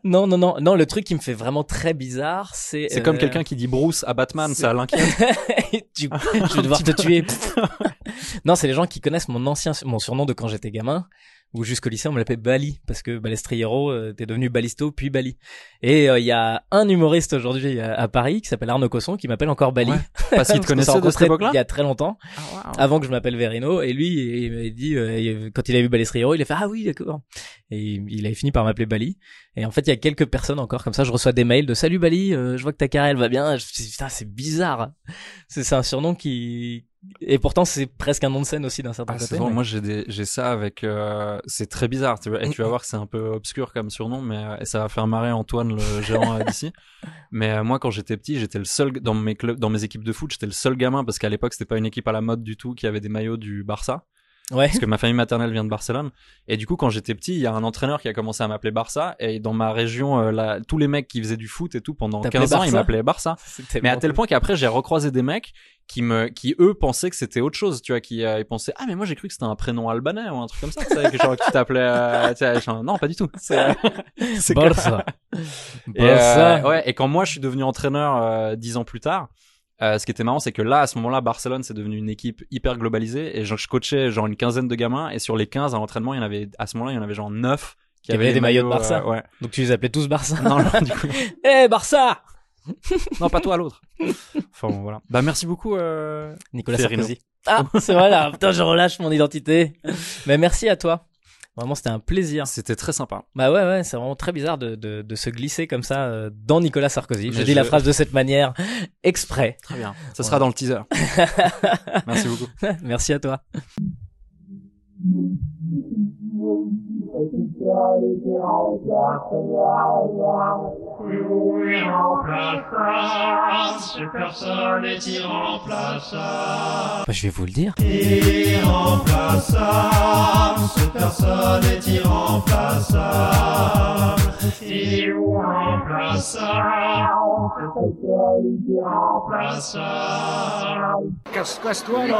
non, non, non. Non, le truc qui me fait vraiment très bizarre, c'est... C'est comme euh, quelqu'un qui dit Bruce à Batman, c'est- ça l'inquiète. tu, je vais devoir te tuer. non, c'est les gens qui connaissent mon ancien, mon surnom de quand j'étais gamin, où jusqu'au lycée on me l'appelait Bali, parce que Balestriero euh, était devenu Balisto puis Bali. Et euh, il y a un humoriste aujourd'hui à, à Paris qui s'appelle Arnaud Cosson qui m'appelle encore Bali. Ouais. Parce qu'il te connaissait de cette époque-là Il y a très longtemps, avant que je m'appelle Verino. Et lui, il m'a dit, euh, il- quand il a vu Balestriero, il a fait ah oui d'accord. Et il, il avait fini par m'appeler Bali. Et en fait, il y a quelques personnes encore comme ça. Je reçois des mails de salut Bali, euh, je vois que ta carrière elle va bien. Je putain c'est bizarre. C'est un surnom qui et pourtant c'est presque un nom de scène aussi d'un certain Ah, c'est côté. mais- Moi, j'ai ça avec. euh, c'est très bizarre. Tu vois, et tu vas voir que c'est un peu obscur comme surnom, mais euh, et ça va faire marrer Antoine, le gérant euh, d'ici. Mais euh, moi, quand j'étais petit, j'étais le seul dans mes clubs, dans mes équipes de foot, j'étais le seul gamin parce qu'à l'époque, c'était pas une équipe à la mode du tout qui avait des maillots du Barça. Ouais. Parce que ma famille maternelle vient de Barcelone. Et du coup, quand j'étais petit, il y a un entraîneur qui a commencé à m'appeler Barça. Et dans ma région, euh, là, tous les mecs qui faisaient du foot et tout pendant T'appelais 15 ans, ils Barça m'appelaient Barça. Mais à tel point qu'après, j'ai recroisé des mecs qui me, qui eux pensaient que c'était autre chose, tu vois, qui euh, ils pensaient ah mais moi j'ai cru que c'était un prénom albanais ou un truc comme ça, tu sais, que genre que tu t'appelais, euh, non pas du tout. C'est, que- Barça. Et, euh, Barça. ouais, et quand moi je suis devenu entraîneur euh, dix ans plus tard, euh, ce qui était marrant, c'est que là, à ce moment-là, Barcelone, c'est devenu une équipe hyper globalisée. Et genre, je coachais genre une quinzaine de gamins. Et sur les 15 à l'entraînement, il y en avait, à ce moment-là, il y en avait genre 9 Qui avaient des maillots de Barça. euh, ouais. Donc tu les appelais tous Barça. Non, non, du coup. Eh Barça non, pas toi, l'autre. Enfin, bon, voilà. Bah, merci beaucoup, euh... Nicolas Ferrino. Sarkozy. Ah, c'est vrai là. Putain, je relâche mon identité. Mais merci à toi. Vraiment, c'était un plaisir. C'était très sympa. Bah ouais, ouais, c'est vraiment très bizarre de, de, de se glisser comme ça euh, dans Nicolas Sarkozy. Je Mais dis la je- phrase de cette manière exprès. Très bien. Ça sera dans le teaser. Merci beaucoup. Merci à toi. Bah, je vais vous le dire. Irremplaçable, cette personne est irremplaçable. Irremplaçable, cette personne est irremplaçable. Casse- Casse-toi là.